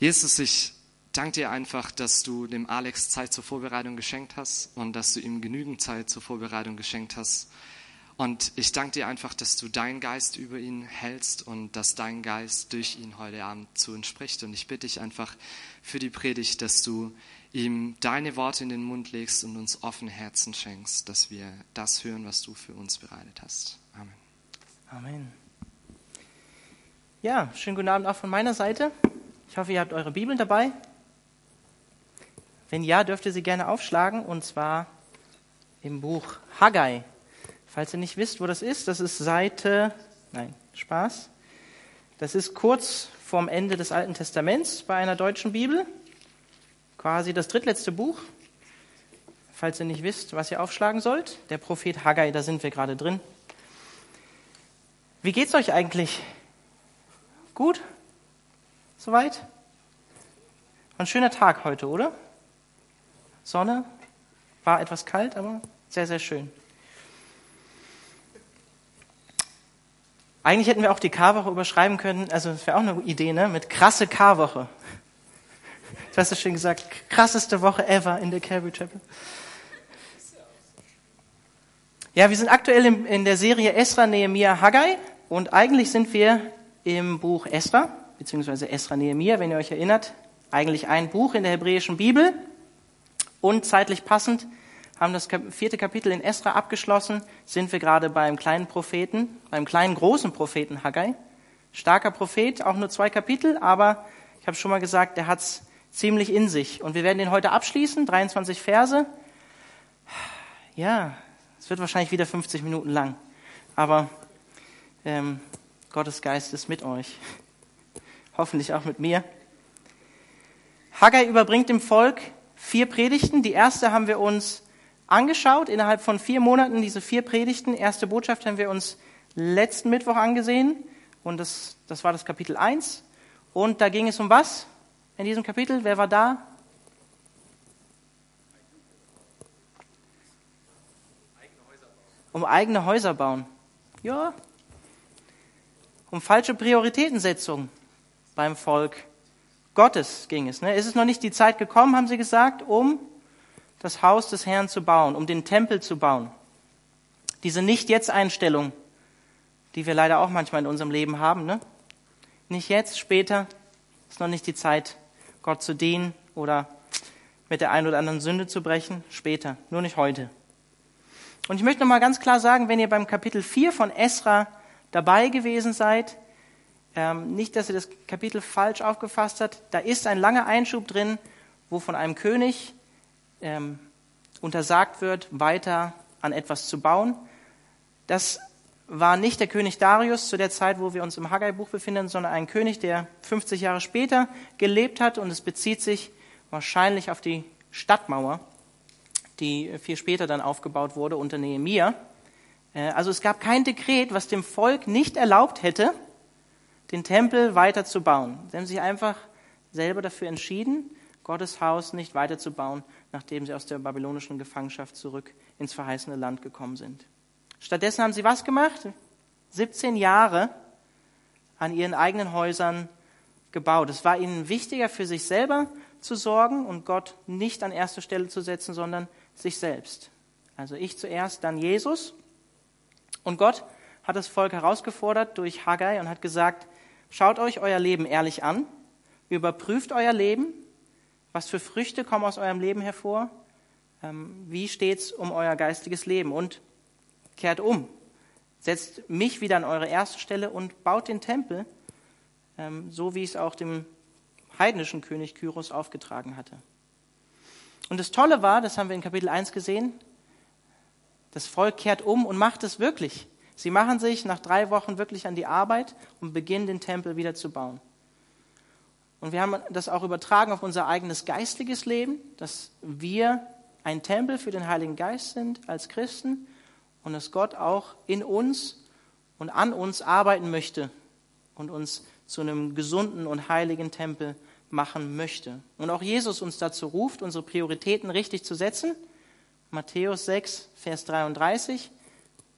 Jesus, ich danke dir einfach, dass du dem Alex Zeit zur Vorbereitung geschenkt hast und dass du ihm genügend Zeit zur Vorbereitung geschenkt hast. Und ich danke dir einfach, dass du deinen Geist über ihn hältst und dass dein Geist durch ihn heute Abend zu uns spricht. Und ich bitte dich einfach für die Predigt, dass du ihm deine Worte in den Mund legst und uns offene Herzen schenkst, dass wir das hören, was du für uns bereitet hast. Amen. Amen. Ja, schönen guten Abend auch von meiner Seite. Ich hoffe, ihr habt eure Bibeln dabei. Wenn ja, dürft ihr sie gerne aufschlagen und zwar im Buch Haggai. Falls ihr nicht wisst, wo das ist, das ist Seite, nein, Spaß. Das ist kurz vorm Ende des Alten Testaments bei einer deutschen Bibel quasi das drittletzte Buch. Falls ihr nicht wisst, was ihr aufschlagen sollt, der Prophet Haggai, da sind wir gerade drin. Wie geht's euch eigentlich? Gut? Soweit? Ein schöner Tag heute, oder? Sonne, war etwas kalt, aber sehr, sehr schön. Eigentlich hätten wir auch die Karwoche überschreiben können, also das wäre auch eine Idee, ne? Mit krasse Karwoche. Du hast es schön gesagt, krasseste Woche ever in der Calvary Chapel. Ja, wir sind aktuell in der Serie Esra, Nehemiah, Haggai und eigentlich sind wir im Buch Esra, beziehungsweise Esra, Nehemiah, wenn ihr euch erinnert. Eigentlich ein Buch in der hebräischen Bibel und zeitlich passend haben das vierte Kapitel in Esra abgeschlossen, sind wir gerade beim kleinen Propheten, beim kleinen großen Propheten Haggai. Starker Prophet, auch nur zwei Kapitel, aber ich habe schon mal gesagt, der hat's ziemlich in sich. Und wir werden den heute abschließen, 23 Verse. Ja, es wird wahrscheinlich wieder 50 Minuten lang. Aber ähm, Gottes Geist ist mit euch. Hoffentlich auch mit mir. Haggai überbringt dem Volk vier Predigten. Die erste haben wir uns angeschaut, innerhalb von vier Monaten diese vier Predigten. Erste Botschaft haben wir uns letzten Mittwoch angesehen. Und das, das war das Kapitel 1. Und da ging es um was? in diesem Kapitel? Wer war da? Um eigene Häuser bauen. Ja. Um falsche Prioritätensetzung beim Volk Gottes ging es. Ne? Ist es noch nicht die Zeit gekommen, haben sie gesagt, um das Haus des Herrn zu bauen, um den Tempel zu bauen. Diese Nicht-Jetzt-Einstellung, die wir leider auch manchmal in unserem Leben haben. Ne? Nicht jetzt, später, ist noch nicht die Zeit. Gott zu dienen oder mit der einen oder anderen Sünde zu brechen, später, nur nicht heute. Und ich möchte nochmal ganz klar sagen, wenn ihr beim Kapitel 4 von Esra dabei gewesen seid, ähm, nicht, dass ihr das Kapitel falsch aufgefasst habt, da ist ein langer Einschub drin, wo von einem König ähm, untersagt wird, weiter an etwas zu bauen. Das war nicht der König Darius zu der Zeit, wo wir uns im Haggai-Buch befinden, sondern ein König, der 50 Jahre später gelebt hat und es bezieht sich wahrscheinlich auf die Stadtmauer, die viel später dann aufgebaut wurde unter Nehemia. Äh, also es gab kein Dekret, was dem Volk nicht erlaubt hätte, den Tempel weiter zu bauen. Sie haben sich einfach selber dafür entschieden, Gottes Haus nicht weiterzubauen, nachdem sie aus der babylonischen Gefangenschaft zurück ins verheißene Land gekommen sind. Stattdessen haben sie was gemacht? 17 Jahre an ihren eigenen Häusern gebaut. Es war ihnen wichtiger, für sich selber zu sorgen und Gott nicht an erste Stelle zu setzen, sondern sich selbst. Also ich zuerst, dann Jesus. Und Gott hat das Volk herausgefordert durch Haggai und hat gesagt, schaut euch euer Leben ehrlich an, überprüft euer Leben, was für Früchte kommen aus eurem Leben hervor, ähm, wie steht's um euer geistiges Leben? Und kehrt um, setzt mich wieder an eure erste Stelle und baut den Tempel, ähm, so wie es auch dem heidnischen König Kyros aufgetragen hatte. Und das Tolle war, das haben wir in Kapitel 1 gesehen, das Volk kehrt um und macht es wirklich. Sie machen sich nach drei Wochen wirklich an die Arbeit und beginnen den Tempel wieder zu bauen. Und wir haben das auch übertragen auf unser eigenes geistliches Leben, dass wir ein Tempel für den Heiligen Geist sind als Christen und dass Gott auch in uns und an uns arbeiten möchte und uns zu einem gesunden und heiligen Tempel machen möchte. Und auch Jesus uns dazu ruft, unsere Prioritäten richtig zu setzen. Matthäus 6, Vers 33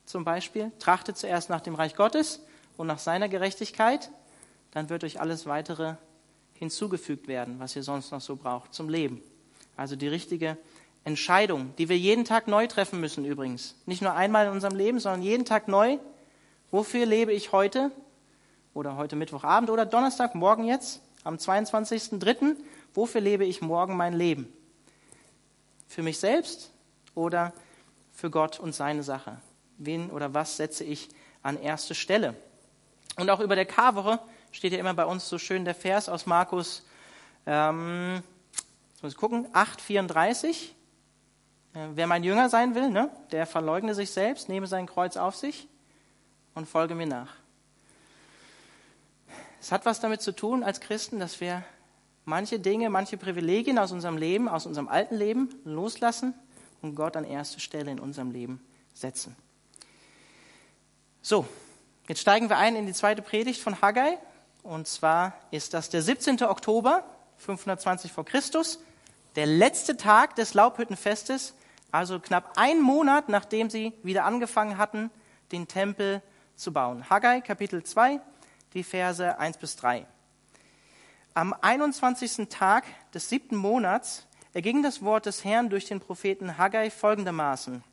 zum Beispiel. Trachtet zuerst nach dem Reich Gottes und nach seiner Gerechtigkeit, dann wird euch alles weitere hinzugefügt werden, was ihr sonst noch so braucht zum Leben. Also die richtige Entscheidung, die wir jeden Tag neu treffen müssen übrigens. Nicht nur einmal in unserem Leben, sondern jeden Tag neu. Wofür lebe ich heute? Oder heute Mittwochabend oder Donnerstag, morgen jetzt, am 22.03. Wofür lebe ich morgen mein Leben? Für mich selbst oder für Gott und seine Sache? Wen oder was setze ich an erste Stelle? Und auch über der Karwoche steht ja immer bei uns so schön der Vers aus Markus, ähm, muss ich gucken, 8,34. Äh, wer mein Jünger sein will, ne, der verleugne sich selbst, nehme sein Kreuz auf sich und folge mir nach. Es hat was damit zu tun als Christen, dass wir manche Dinge, manche Privilegien aus unserem Leben, aus unserem alten Leben loslassen und Gott an erste Stelle in unserem Leben setzen. So, jetzt steigen wir ein in die zweite Predigt von Haggai. Und zwar ist das der 17. Oktober 520 vor Christus, der letzte Tag des Laubhüttenfestes, also knapp ein Monat, nachdem sie wieder angefangen hatten, den Tempel zu bauen. Haggai, Kapitel 2, die Verse 1 bis 3. Am 21. Tag des siebten Monats erging das Wort des Herrn durch den Propheten Haggai folgendermaßen.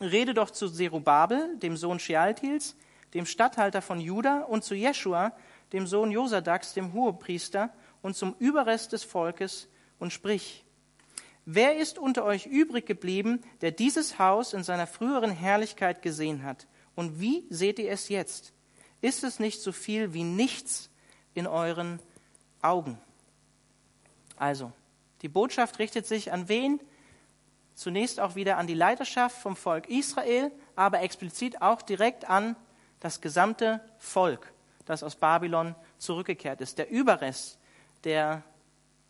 Rede doch zu Zerubabel, dem Sohn Shealtils, dem Statthalter von Juda, und zu Jeschua, dem Sohn Josadaks, dem Hohepriester, und zum Überrest des Volkes, und sprich, wer ist unter euch übrig geblieben, der dieses Haus in seiner früheren Herrlichkeit gesehen hat? Und wie seht ihr es jetzt? Ist es nicht so viel wie nichts in euren Augen. Also, die Botschaft richtet sich an wen? Zunächst auch wieder an die Leiterschaft vom Volk Israel, aber explizit auch direkt an das gesamte Volk, das aus Babylon zurückgekehrt ist. Der Überrest, der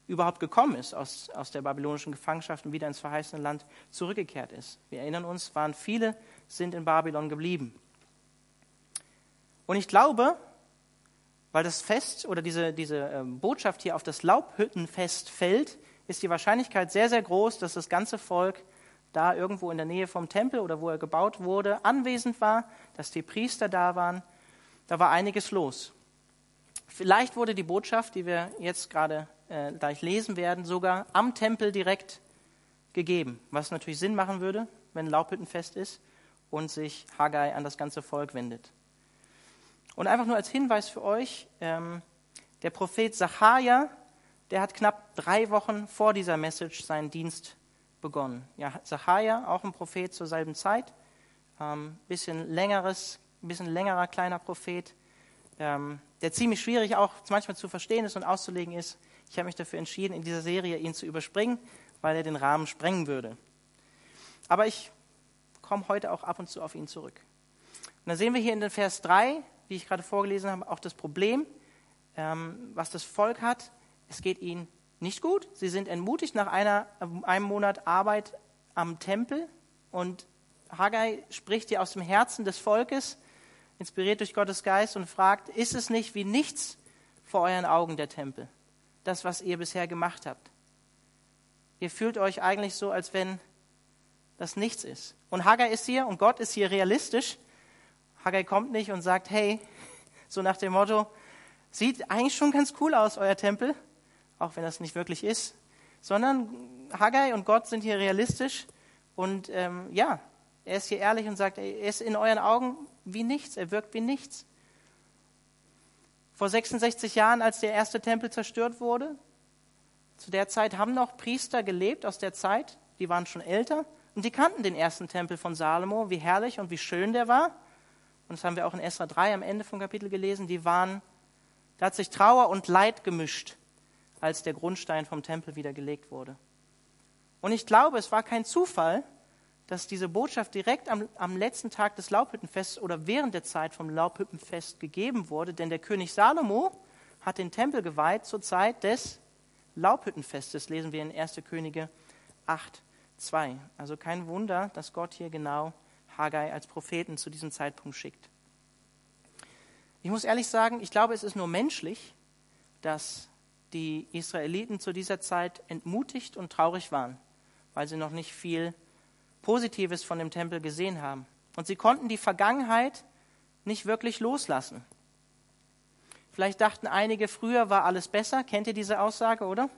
überhaupt gekommen ist aus, aus der babylonischen Gefangenschaft und wieder ins verheißene Land zurückgekehrt ist. Wir erinnern uns, waren viele, sind in Babylon geblieben. Und ich glaube, weil das Fest oder diese, diese ähm, Botschaft hier auf das Laubhüttenfest fällt, ist die Wahrscheinlichkeit sehr, sehr groß, dass das ganze Volk da irgendwo in der Nähe vom Tempel oder wo er gebaut wurde, anwesend war, dass die Priester da waren. Da war einiges los. Vielleicht wurde die Botschaft, die wir jetzt gerade äh, gleich lesen werden, sogar am Tempel direkt gegeben, was natürlich Sinn machen würde, wenn Laubhüttenfest ist und sich Haggai an das ganze Volk wendet. Und einfach nur als Hinweis für euch, ähm, der Prophet Sacharja, der hat knapp drei Wochen vor dieser Message seinen Dienst begonnen. Ja, Sacharja, auch ein Prophet zur selben Zeit, ähm, bisschen längeres, bisschen längerer kleiner Prophet, ähm, der ziemlich schwierig auch manchmal zu verstehen ist und auszulegen ist. Ich habe mich dafür entschieden, in dieser Serie ihn zu überspringen, weil er den Rahmen sprengen würde. Aber ich komme heute auch ab und zu auf ihn zurück. Und dann sehen wir hier in den Vers 3, wie ich gerade vorgelesen habe, auch das Problem, ähm, was das Volk hat. Es geht ihnen nicht gut. Sie sind entmutigt nach einer, einem Monat Arbeit am Tempel. Und Haggai spricht hier aus dem Herzen des Volkes, inspiriert durch Gottes Geist, und fragt, ist es nicht wie nichts vor euren Augen der Tempel? Das, was ihr bisher gemacht habt. Ihr fühlt euch eigentlich so, als wenn das nichts ist. Und Haggai ist hier und Gott ist hier realistisch Haggai kommt nicht und sagt, hey, so nach dem Motto, sieht eigentlich schon ganz cool aus, euer Tempel, auch wenn das nicht wirklich ist, sondern Haggai und Gott sind hier realistisch und ähm, ja, er ist hier ehrlich und sagt, er ist in euren Augen wie nichts, er wirkt wie nichts. Vor 66 Jahren, als der erste Tempel zerstört wurde, zu der Zeit haben noch Priester gelebt aus der Zeit, die waren schon älter und die kannten den ersten Tempel von Salomo, wie herrlich und wie schön der war und das haben wir auch in Esra 3 am Ende vom Kapitel gelesen, die waren, da hat sich Trauer und Leid gemischt, als der Grundstein vom Tempel wieder gelegt wurde. Und ich glaube, es war kein Zufall, dass diese Botschaft direkt am, am letzten Tag des Laubhüttenfests oder während der Zeit vom Laubhüttenfest gegeben wurde, denn der König Salomo hat den Tempel geweiht zur Zeit des Laubhüttenfestes, lesen wir in 1. Könige 8, 2. Also kein Wunder, dass Gott hier genau Haggai als Propheten zu diesem Zeitpunkt schickt. Ich muss ehrlich sagen, ich glaube, es ist nur menschlich, dass die Israeliten zu dieser Zeit entmutigt und traurig waren, weil sie noch nicht viel Positives von dem Tempel gesehen haben. Und sie konnten die Vergangenheit nicht wirklich loslassen. Vielleicht dachten einige, früher war alles besser. Kennt ihr diese Aussage, oder?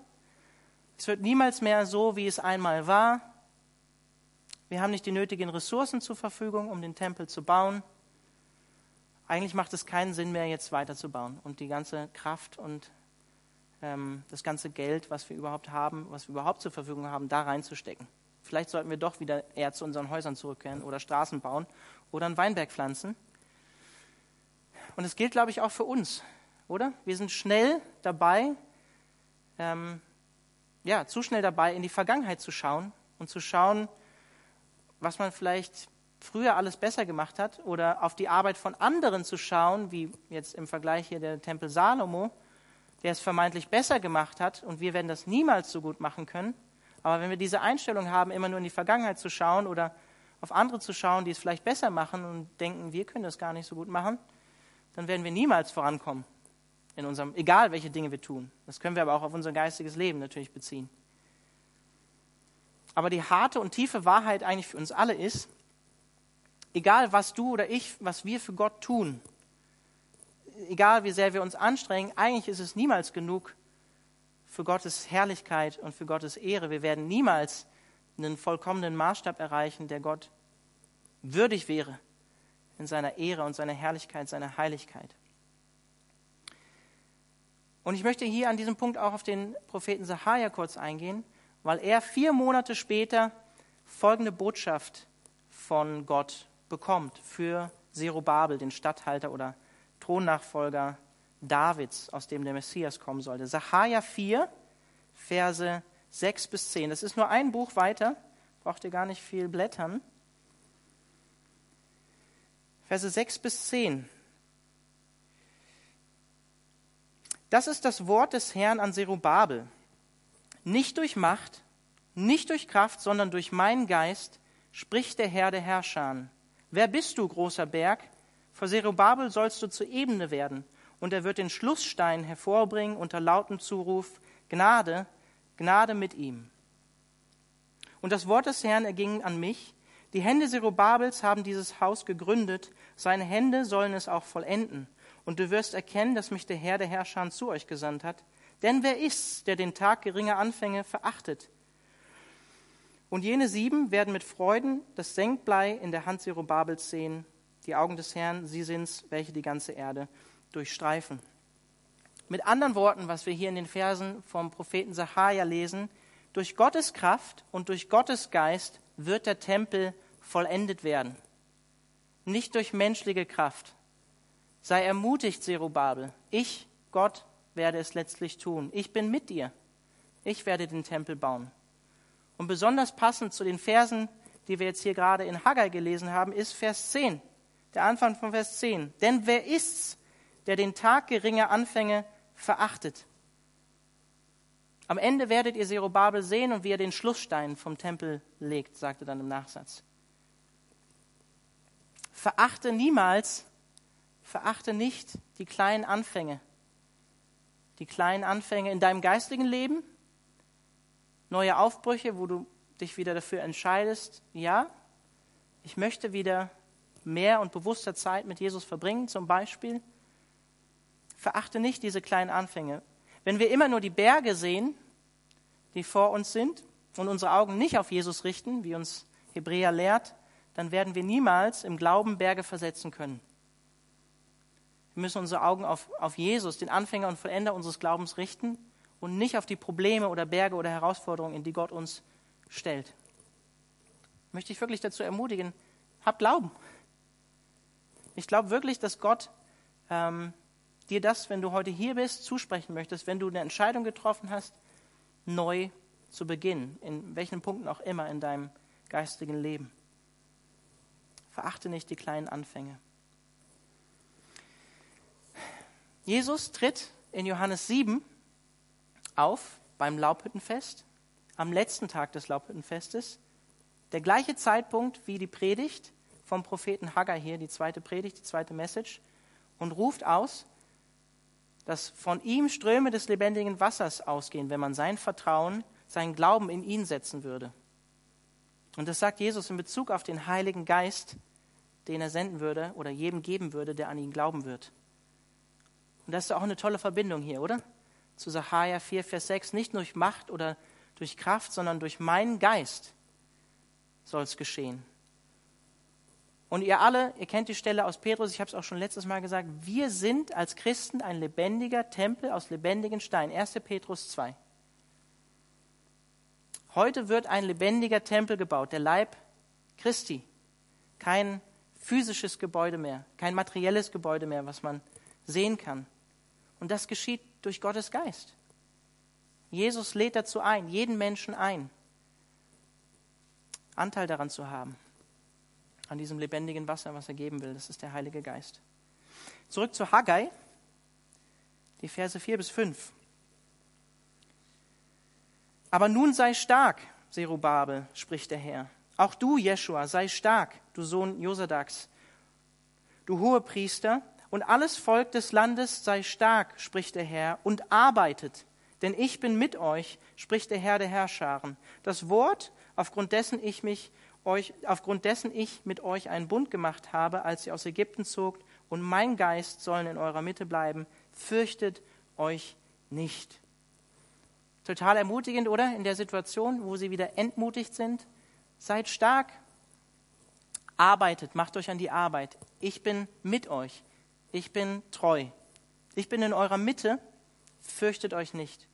Es wird niemals mehr so, wie es einmal war. Wir haben nicht die nötigen Ressourcen zur Verfügung, um den Tempel zu bauen. Eigentlich macht es keinen Sinn mehr, jetzt weiterzubauen und die ganze Kraft und das ganze Geld, was wir überhaupt haben, was wir überhaupt zur Verfügung haben, da reinzustecken. Vielleicht sollten wir doch wieder eher zu unseren Häusern zurückkehren oder Straßen bauen oder einen Weinberg pflanzen. Und es gilt, glaube ich, auch für uns, oder? Wir sind schnell dabei, ähm, ja, zu schnell dabei, in die Vergangenheit zu schauen und zu schauen, was man vielleicht früher alles besser gemacht hat oder auf die Arbeit von anderen zu schauen, wie jetzt im Vergleich hier der Tempel Salomo, der es vermeintlich besser gemacht hat und wir werden das niemals so gut machen können. Aber wenn wir diese Einstellung haben, immer nur in die Vergangenheit zu schauen oder auf andere zu schauen, die es vielleicht besser machen und denken, wir können das gar nicht so gut machen, dann werden wir niemals vorankommen in unserem, egal welche Dinge wir tun. Das können wir aber auch auf unser geistiges Leben natürlich beziehen. Aber die harte und tiefe Wahrheit eigentlich für uns alle ist, egal was du oder ich, was wir für Gott tun, egal wie sehr wir uns anstrengen, eigentlich ist es niemals genug, für Gottes Herrlichkeit und für Gottes Ehre. Wir werden niemals einen vollkommenen Maßstab erreichen, der Gott würdig wäre in seiner Ehre und seiner Herrlichkeit, seiner Heiligkeit. Und ich möchte hier an diesem Punkt auch auf den Propheten Sahaja kurz eingehen, weil er vier Monate später folgende Botschaft von Gott bekommt für Zerubabel, den Statthalter oder Thronnachfolger Davids, aus dem der Messias kommen sollte. Sacharja 4, Verse 6 bis 10. Das ist nur ein Buch weiter, braucht ihr gar nicht viel blättern. Verse 6 bis 10. Das ist das Wort des Herrn an Zerubabel. Nicht durch Macht, nicht durch Kraft, sondern durch meinen Geist, spricht der Herr der Herrscher. Wer bist du, großer Berg? Vor Zerubabel sollst du zur Ebene werden und er wird den Schlussstein hervorbringen unter lautem Zuruf, Gnade, Gnade mit ihm. Und das Wort des Herrn erging an mich, die Hände Zerubabels haben dieses Haus gegründet, seine Hände sollen es auch vollenden. Und du wirst erkennen, dass mich der Herr der Herrscher zu euch gesandt hat. Denn wer ist's, der den Tag geringer Anfänge verachtet? Und jene sieben werden mit Freuden das Senkblei in der Hand Zerubabels sehen. Die Augen des Herrn, sie sind's, welche die ganze Erde durchstreifen. Mit anderen Worten, was wir hier in den Versen vom Propheten Sahaja lesen, durch Gottes Kraft und durch Gottes Geist wird der Tempel vollendet werden. Nicht durch menschliche Kraft. Sei ermutigt, Zerubabel. Ich, Gott, werde es letztlich tun. Ich bin mit dir. Ich werde den Tempel bauen. Und besonders passend zu den Versen, die wir jetzt hier gerade in Haggai gelesen haben, ist Vers 10. Der Anfang von Vers 10. Denn wer ist's, der den Tag geringer Anfänge verachtet. Am Ende werdet ihr Zerubabel sehen und wie er den Schlussstein vom Tempel legt, sagte dann im Nachsatz. Verachte niemals, verachte nicht die kleinen Anfänge. Die kleinen Anfänge in deinem geistigen Leben, neue Aufbrüche, wo du dich wieder dafür entscheidest, ja, ich möchte wieder mehr und bewusster Zeit mit Jesus verbringen, zum Beispiel. Verachte nicht diese kleinen Anfänge. Wenn wir immer nur die Berge sehen, die vor uns sind, und unsere Augen nicht auf Jesus richten, wie uns Hebräer lehrt, dann werden wir niemals im Glauben Berge versetzen können. Wir müssen unsere Augen auf, auf Jesus, den Anfänger und Vollender unseres Glaubens richten und nicht auf die Probleme oder Berge oder Herausforderungen, in die Gott uns stellt. Möchte ich wirklich dazu ermutigen, hab Glauben. Ich glaube wirklich, dass Gott ähm, dir das, wenn du heute hier bist, zusprechen möchtest, wenn du eine Entscheidung getroffen hast, neu zu beginnen, in welchen Punkten auch immer in deinem geistigen Leben. Verachte nicht die kleinen Anfänge. Jesus tritt in Johannes 7 auf beim Laubhüttenfest, am letzten Tag des Laubhüttenfestes, der gleiche Zeitpunkt wie die Predigt vom Propheten Haggai hier, die zweite Predigt, die zweite Message, und ruft aus, dass von ihm Ströme des lebendigen Wassers ausgehen, wenn man sein Vertrauen, seinen Glauben in ihn setzen würde. Und das sagt Jesus in Bezug auf den Heiligen Geist, den er senden würde oder jedem geben würde, der an ihn glauben wird. Und das ist auch eine tolle Verbindung hier, oder? Zu Sacharja 4, Vers 6. Nicht durch Macht oder durch Kraft, sondern durch meinen Geist soll es geschehen. Und ihr alle, ihr kennt die Stelle aus Petrus, ich habe es auch schon letztes Mal gesagt, wir sind als Christen ein lebendiger Tempel aus lebendigen Steinen. 1. Petrus 2. Heute wird ein lebendiger Tempel gebaut, der Leib Christi. Kein physisches Gebäude mehr, kein materielles Gebäude mehr, was man sehen kann. Und das geschieht durch Gottes Geist. Jesus lädt dazu ein, jeden Menschen ein, Anteil daran zu haben, an diesem lebendigen Wasser, was er geben will. Das ist der Heilige Geist. Zurück zu Haggai, die Verse 4 bis 5. Aber nun sei stark, Zerubabel, spricht der Herr. Auch du, Jeschua, sei stark, du Sohn Josadaks, du hohe Priester, und alles Volk des Landes sei stark, spricht der Herr, und arbeitet, denn ich bin mit euch, spricht der Herr der Herrscharen. Das Wort, aufgrund dessen ich mich euch, aufgrund dessen ich mit euch einen Bund gemacht habe, als ihr aus Ägypten zogt, und mein Geist sollen in eurer Mitte bleiben, fürchtet euch nicht. Total ermutigend, oder? In der Situation, wo sie wieder entmutigt sind. Seid stark, arbeitet, macht euch an die Arbeit. Ich bin mit euch. Ich bin treu. Ich bin in eurer Mitte. Fürchtet euch nicht.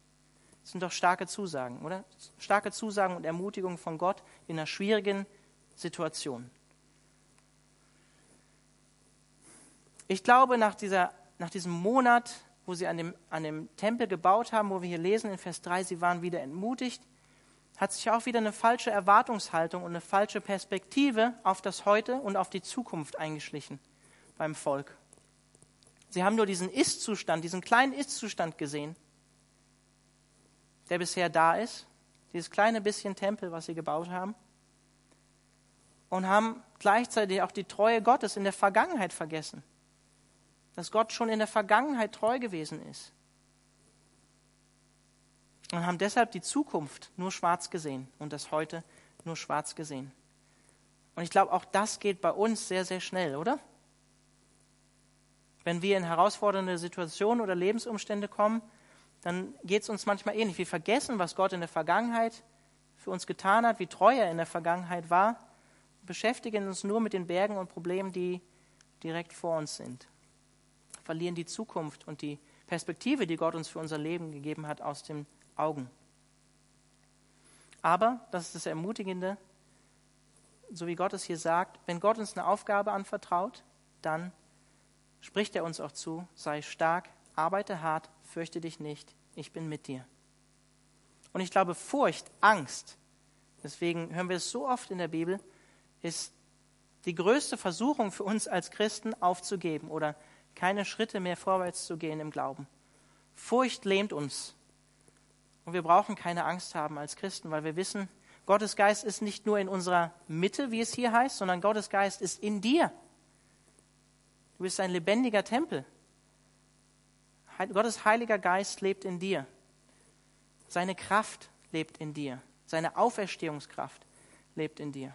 Das sind doch starke Zusagen, oder? Starke Zusagen und Ermutigungen von Gott in einer schwierigen Situation. Ich glaube, nach, dieser, nach diesem Monat, wo sie an dem, an dem Tempel gebaut haben, wo wir hier lesen in Vers 3, sie waren wieder entmutigt, hat sich auch wieder eine falsche Erwartungshaltung und eine falsche Perspektive auf das Heute und auf die Zukunft eingeschlichen beim Volk. Sie haben nur diesen Ist-Zustand, diesen kleinen Ist-Zustand gesehen, der bisher da ist, dieses kleine bisschen Tempel, was sie gebaut haben, und haben gleichzeitig auch die Treue Gottes in der Vergangenheit vergessen, dass Gott schon in der Vergangenheit treu gewesen ist und haben deshalb die Zukunft nur schwarz gesehen und das Heute nur schwarz gesehen. Und ich glaube, auch das geht bei uns sehr, sehr schnell, oder? Wenn wir in herausfordernde Situationen oder Lebensumstände kommen, dann geht es uns manchmal ähnlich. Wir vergessen, was Gott in der Vergangenheit für uns getan hat, wie treu er in der Vergangenheit war, beschäftigen uns nur mit den Bergen und Problemen, die direkt vor uns sind. Verlieren die Zukunft und die Perspektive, die Gott uns für unser Leben gegeben hat, aus dem Augen. Aber, das ist das Ermutigende, so wie Gott es hier sagt, wenn Gott uns eine Aufgabe anvertraut, dann spricht er uns auch zu, sei stark, arbeite hart, fürchte dich nicht, ich bin mit dir. Und ich glaube, Furcht, Angst, deswegen hören wir es so oft in der Bibel, ist die größte Versuchung für uns als Christen aufzugeben oder keine Schritte mehr vorwärts zu gehen im Glauben. Furcht lähmt uns und wir brauchen keine Angst haben als Christen, weil wir wissen, Gottes Geist ist nicht nur in unserer Mitte, wie es hier heißt, sondern Gottes Geist ist in dir. Du bist ein lebendiger Tempel. Gottes Heiliger Geist lebt in dir. Seine Kraft lebt in dir. Seine Auferstehungskraft lebt in dir.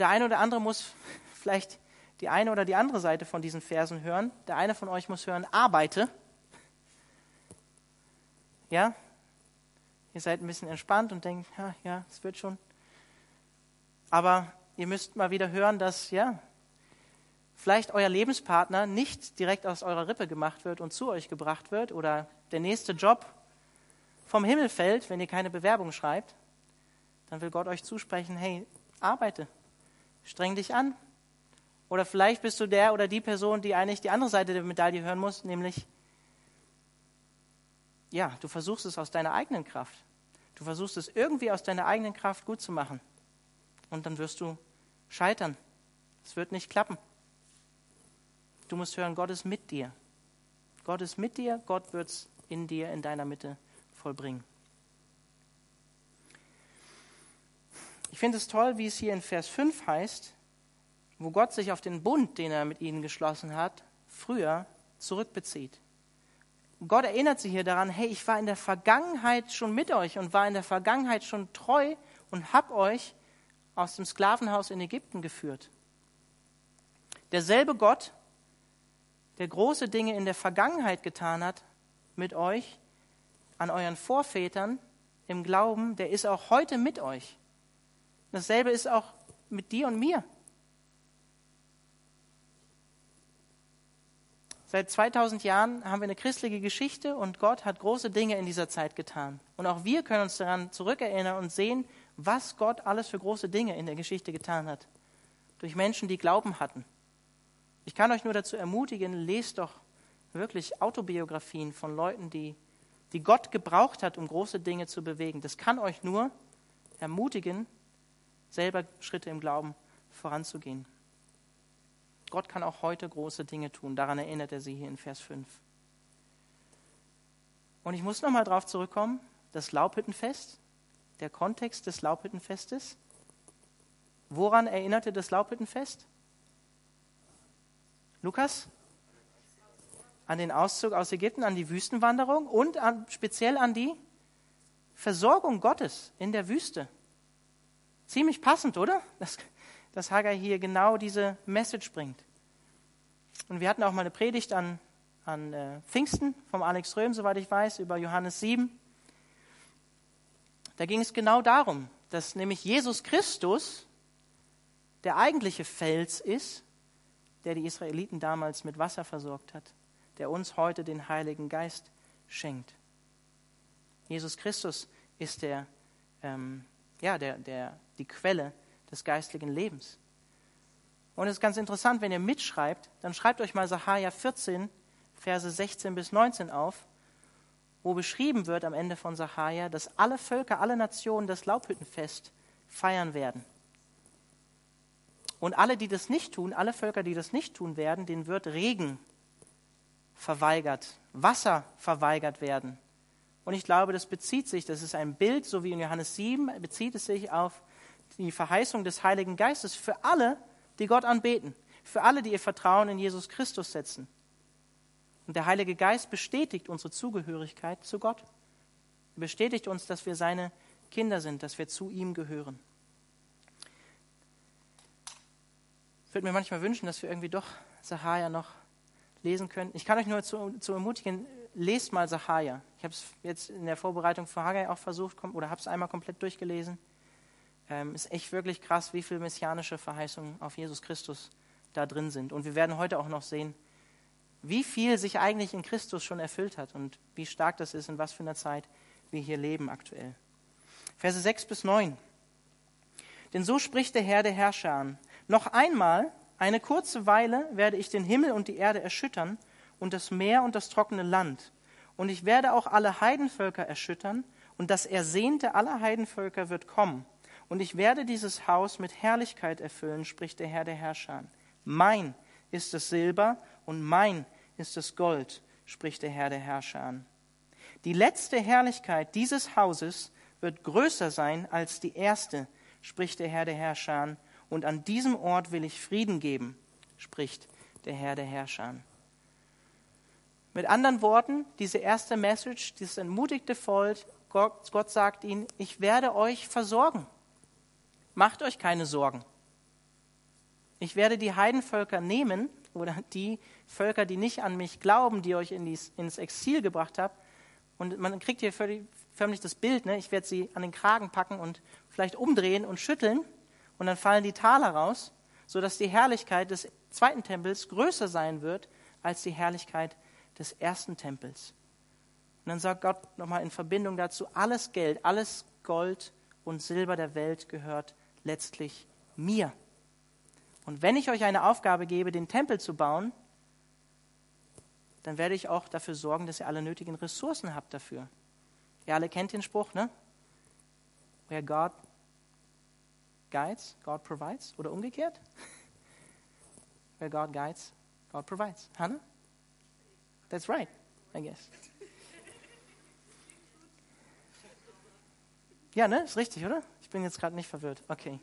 Der eine oder andere muss vielleicht die eine oder die andere Seite von diesen Versen hören. Der eine von euch muss hören, arbeite. Ja? Ihr seid ein bisschen entspannt und denkt, ja, ja, es wird schon. Aber ihr müsst mal wieder hören, dass, ja, vielleicht euer Lebenspartner nicht direkt aus eurer Rippe gemacht wird und zu euch gebracht wird oder der nächste Job vom Himmel fällt, wenn ihr keine Bewerbung schreibt, dann will Gott euch zusprechen, hey, arbeite, streng dich an. Oder vielleicht bist du der oder die Person, die eigentlich die andere Seite der Medaille hören muss, nämlich ja, du versuchst es aus deiner eigenen Kraft. Du versuchst es irgendwie aus deiner eigenen Kraft gut zu machen. Und dann wirst du scheitern. Es wird nicht klappen. Du musst hören, Gott ist mit dir. Gott ist mit dir, Gott wird es in dir, in deiner Mitte vollbringen. Ich finde es toll, wie es hier in Vers 5 heißt, wo Gott sich auf den Bund, den er mit ihnen geschlossen hat, früher zurückbezieht. Gott erinnert sie hier daran, hey, ich war in der Vergangenheit schon mit euch und war in der Vergangenheit schon treu und hab euch aus dem Sklavenhaus in Ägypten geführt. Derselbe Gott, der große Dinge in der Vergangenheit getan hat mit euch, an euren Vorvätern im Glauben, der ist auch heute mit euch. Dasselbe ist auch mit dir und mir. Seit 2000 Jahren haben wir eine christliche Geschichte und Gott hat große Dinge in dieser Zeit getan. Und auch wir können uns daran zurückerinnern und sehen, was Gott alles für große Dinge in der Geschichte getan hat. Durch Menschen, die Glauben hatten. Ich kann euch nur dazu ermutigen, lest doch wirklich Autobiografien von Leuten, die, die Gott gebraucht hat, um große Dinge zu bewegen. Das kann euch nur ermutigen, selber Schritte im Glauben voranzugehen. Gott kann auch heute große Dinge tun. Daran erinnert er sie hier in Vers 5. Und ich muss nochmal darauf zurückkommen, das Laubhüttenfest, der Kontext des Laubhüttenfestes. Woran erinnerte das Laubhüttenfest? Lukas? An den Auszug aus Ägypten, an die Wüstenwanderung und an, speziell an die Versorgung Gottes in der Wüste. Ziemlich passend, oder? Das, dass Haggai hier genau diese Message bringt. Und wir hatten auch mal eine Predigt an, an äh, Pfingsten vom Alex Röhm, soweit ich weiß, über Johannes 7. Da ging es genau darum, dass nämlich Jesus Christus der eigentliche Fels ist, der die Israeliten damals mit Wasser versorgt hat, der uns heute den Heiligen Geist schenkt. Jesus Christus ist der, ähm, ja, der, der, die Quelle des geistlichen Lebens. Und es ist ganz interessant, wenn ihr mitschreibt, dann schreibt euch mal Sacharja 14, Verse 16 bis 19 auf, wo beschrieben wird am Ende von Sacharja, dass alle Völker, alle Nationen das Laubhüttenfest feiern werden. Und alle, die das nicht tun, alle Völker, die das nicht tun werden, denen wird Regen verweigert, Wasser verweigert werden. Und ich glaube, das bezieht sich, das ist ein Bild, so wie in Johannes 7, bezieht es sich auf die Verheißung des Heiligen Geistes für alle, die Gott anbeten, für alle, die ihr Vertrauen in Jesus Christus setzen. Und der Heilige Geist bestätigt unsere Zugehörigkeit zu Gott. Er bestätigt uns, dass wir seine Kinder sind, dass wir zu ihm gehören. Ich würde mir manchmal wünschen, dass wir irgendwie doch Sahaja noch lesen könnten. Ich kann euch nur zu, zu ermutigen, lest mal Sahaja. Ich habe es jetzt in der Vorbereitung für Haggai auch versucht oder habe es einmal komplett durchgelesen ähm, ist echt wirklich krass, wie viele messianische Verheißungen auf Jesus Christus da drin sind. Und wir werden heute auch noch sehen, wie viel sich eigentlich in Christus schon erfüllt hat und wie stark das ist, in was für einer Zeit wir hier leben aktuell. Verse 6 bis 9. Denn so spricht der Herr der Herrscher an. Noch einmal, eine kurze Weile, werde ich den Himmel und die Erde erschüttern und das Meer und das trockene Land. Und ich werde auch alle Heidenvölker erschüttern und das Ersehnte aller Heidenvölker wird kommen und ich werde dieses Haus mit Herrlichkeit erfüllen, spricht der Herr der Herrscher. Mein ist das Silber und mein ist das Gold, spricht der Herr der Herrscher Die letzte Herrlichkeit dieses Hauses wird größer sein als die erste, spricht der Herr der Herrscher Und an diesem Ort will ich Frieden geben, spricht der Herr der Herrscher Mit anderen Worten, diese erste Message, dieses entmutigte Volk, Gott, Gott sagt ihnen, ich werde euch versorgen. Macht euch keine Sorgen. Ich werde die Heidenvölker nehmen oder die Völker, die nicht an mich glauben, die euch in dies, ins Exil gebracht habe. Und man kriegt hier völlig, förmlich das Bild, ne? ich werde sie an den Kragen packen und vielleicht umdrehen und schütteln und dann fallen die Taler raus, sodass die Herrlichkeit des zweiten Tempels größer sein wird als die Herrlichkeit des ersten Tempels. Und dann sagt Gott nochmal in Verbindung dazu, alles Geld, alles Gold und Silber der Welt gehört letztlich mir. Und wenn ich euch eine Aufgabe gebe, den Tempel zu bauen, dann werde ich auch dafür sorgen, dass ihr alle nötigen Ressourcen habt dafür. Ihr alle kennt den Spruch, ne? Where God guides, God provides. Oder umgekehrt? Where God guides, God provides. Hannah? That's right, I guess. Ja, ne? Ist richtig, oder? Ich bin jetzt gerade nicht verwirrt. Okay.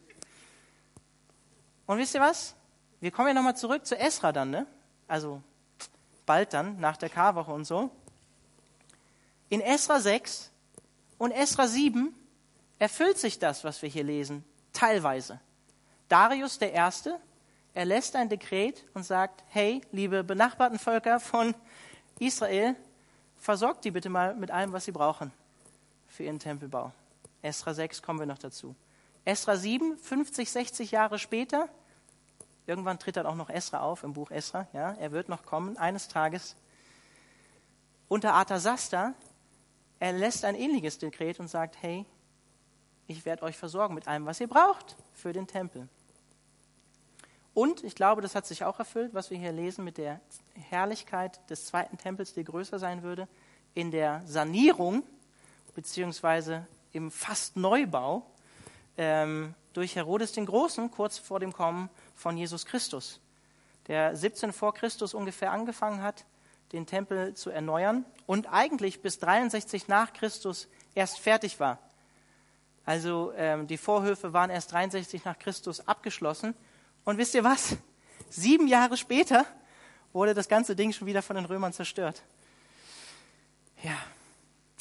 Und wisst ihr was? Wir kommen ja nochmal zurück zu Esra dann, ne? Also bald dann, nach der Karwoche und so. In Esra 6 und Esra 7 erfüllt sich das, was wir hier lesen, teilweise. Darius der Erste erlässt ein Dekret und sagt, hey, liebe benachbarten Völker von Israel, versorgt die bitte mal mit allem, was sie brauchen für ihren Tempelbau. Esra 6 kommen wir noch dazu. Esra 7, 50, 60 Jahre später, irgendwann tritt dann auch noch Esra auf im Buch Esra, ja, er wird noch kommen, eines Tages. Unter Arthasasta, er lässt ein ähnliches Dekret und sagt, hey, ich werde euch versorgen mit allem, was ihr braucht für den Tempel. Und ich glaube, das hat sich auch erfüllt, was wir hier lesen mit der Herrlichkeit des zweiten Tempels, die größer sein würde, in der Sanierung beziehungsweise im fast Neubau ähm, durch Herodes den Großen kurz vor dem Kommen von Jesus Christus, der 17 vor Christus ungefähr angefangen hat, den Tempel zu erneuern und eigentlich bis 63 nach Christus erst fertig war. Also ähm, die Vorhöfe waren erst 63 nach Christus abgeschlossen. Und wisst ihr was? Sieben Jahre später wurde das ganze Ding schon wieder von den Römern zerstört. Ja,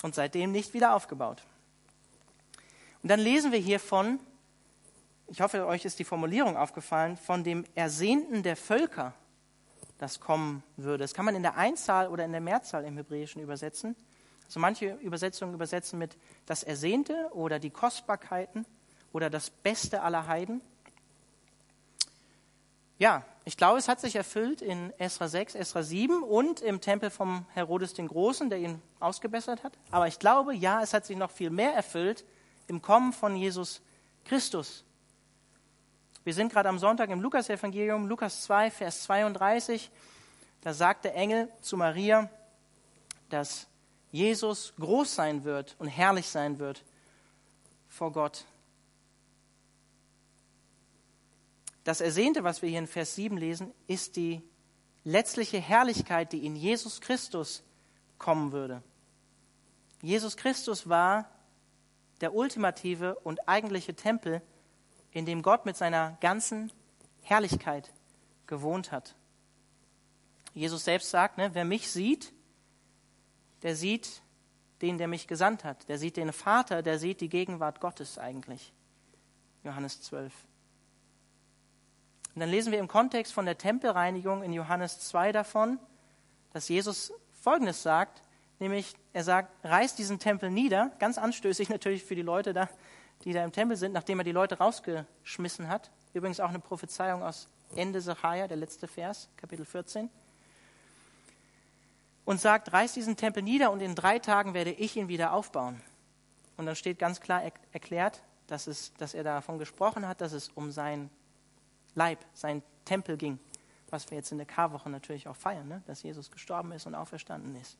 und seitdem nicht wieder aufgebaut. Und dann lesen wir hier von, ich hoffe, euch ist die Formulierung aufgefallen, von dem Ersehnten der Völker, das kommen würde. Das kann man in der Einzahl oder in der Mehrzahl im Hebräischen übersetzen. Also manche Übersetzungen übersetzen mit das Ersehnte oder die Kostbarkeiten oder das Beste aller Heiden. Ja, ich glaube, es hat sich erfüllt in Esra 6, Esra 7 und im Tempel vom Herodes den Großen, der ihn ausgebessert hat. Aber ich glaube, ja, es hat sich noch viel mehr erfüllt im Kommen von Jesus Christus. Wir sind gerade am Sonntag im Lukas-Evangelium, Lukas 2, Vers 32. Da sagt der Engel zu Maria, dass Jesus groß sein wird und herrlich sein wird vor Gott. Das Ersehnte, was wir hier in Vers 7 lesen, ist die letztliche Herrlichkeit, die in Jesus Christus kommen würde. Jesus Christus war der ultimative und eigentliche Tempel, in dem Gott mit seiner ganzen Herrlichkeit gewohnt hat. Jesus selbst sagt, ne, wer mich sieht, der sieht den, der mich gesandt hat. Der sieht den Vater, der sieht die Gegenwart Gottes eigentlich. Johannes 12. Und dann lesen wir im Kontext von der Tempelreinigung in Johannes 2 davon, dass Jesus Folgendes sagt, nämlich er sagt, reißt diesen Tempel nieder, ganz anstößig natürlich für die Leute da, die da im Tempel sind, nachdem er die Leute rausgeschmissen hat. Übrigens auch eine Prophezeiung aus Ende Sacharja, der letzte Vers, Kapitel 14 und sagt, reiß diesen Tempel nieder und in drei Tagen werde ich ihn wieder aufbauen. Und dann steht ganz klar erklärt, dass, es, dass er davon gesprochen hat, dass es um sein Leib, sein Tempel ging, was wir jetzt in der Karwoche natürlich auch feiern, ne? dass Jesus gestorben ist und auferstanden ist.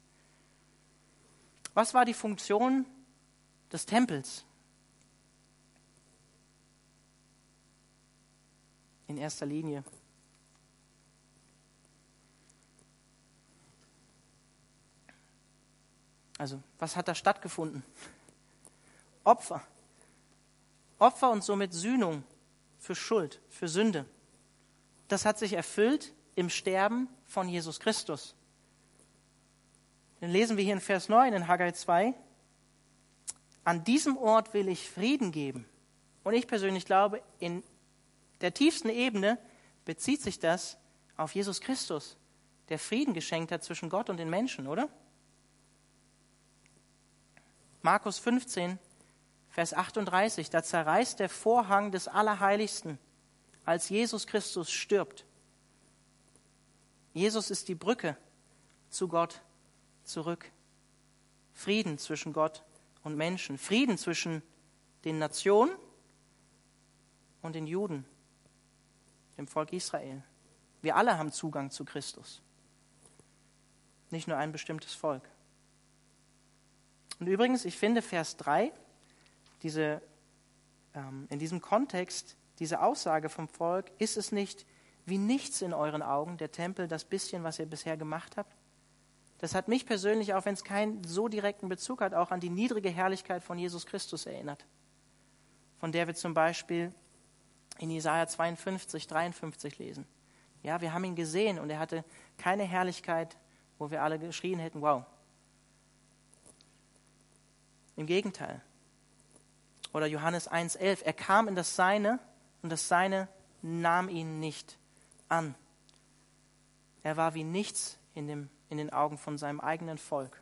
Was war die Funktion des Tempels? In erster Linie Also, was hat da stattgefunden? Opfer. Opfer und somit Sühnung für Schuld, für Sünde. Das hat sich erfüllt im Sterben von Jesus Christus. Dann lesen wir hier in Vers 9 in Haggai 2, an diesem Ort will ich Frieden geben. Und ich persönlich glaube, in der tiefsten Ebene bezieht sich das auf Jesus Christus, der Frieden geschenkt hat zwischen Gott und den Menschen, oder? Markus 15, Vers 38, da zerreißt der Vorhang des Allerheiligsten, als Jesus Christus stirbt. Jesus ist die Brücke zu Gott zurück. Frieden zwischen Gott und Menschen, Frieden zwischen den Nationen und den Juden, dem Volk Israel. Wir alle haben Zugang zu Christus, nicht nur ein bestimmtes Volk. Und übrigens, ich finde Vers 3, diese, ähm, in diesem Kontext, diese Aussage vom Volk, ist es nicht wie nichts in euren Augen, der Tempel, das bisschen, was ihr bisher gemacht habt? Das hat mich persönlich, auch wenn es keinen so direkten Bezug hat, auch an die niedrige Herrlichkeit von Jesus Christus erinnert. Von der wir zum Beispiel in Jesaja 52, 53 lesen. Ja, wir haben ihn gesehen und er hatte keine Herrlichkeit, wo wir alle geschrien hätten, wow, im Gegenteil. Oder Johannes 1,11. Er kam in das Seine und das Seine nahm ihn nicht. an. Er war wie nichts in, dem, in den Augen von seinem eigenen Volk.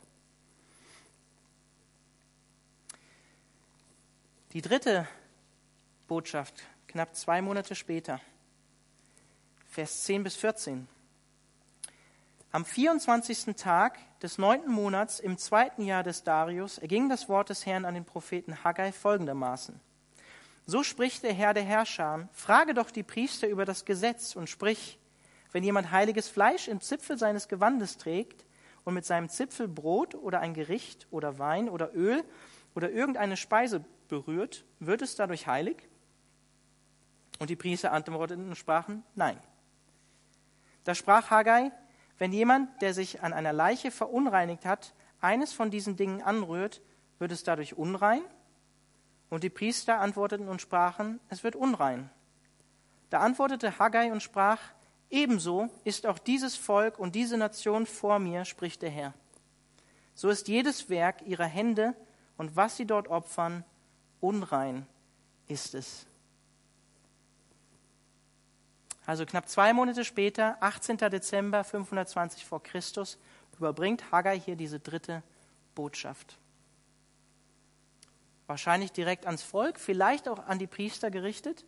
Die dritte Botschaft, knapp zwei Monate später, Vers 10 bis 14. Am 24. Tag des neunten Monats im zweiten Jahr des Darius erging das Wort des Herrn an den Propheten Haggai folgendermaßen. So spricht der Herr der Herrscher, frage doch die Priester über das Gesetz und sprich, wenn jemand heiliges Fleisch im Zipfel seines Gewandes trägt und mit seinem Zipfel Brot oder ein Gericht oder Wein oder Öl oder irgendeine Speise berührt, wird es dadurch heilig? Und die Priester antworteten und sprachen, nein. Da sprach Haggai, wenn jemand, der sich an einer Leiche verunreinigt hat, eines von diesen Dingen anrührt, wird es dadurch unrein? Und die Priester antworteten und sprachen, es wird unrein. Da antwortete Haggai und sprach, ebenso ist auch dieses Volk und diese Nation vor mir, spricht der Herr. So ist jedes Werk ihrer Hände und was sie dort opfern, unrein ist es. Also knapp zwei Monate später, 18. Dezember 520 vor Christus, überbringt Haggai hier diese dritte Botschaft. Wahrscheinlich direkt ans Volk, vielleicht auch an die Priester gerichtet.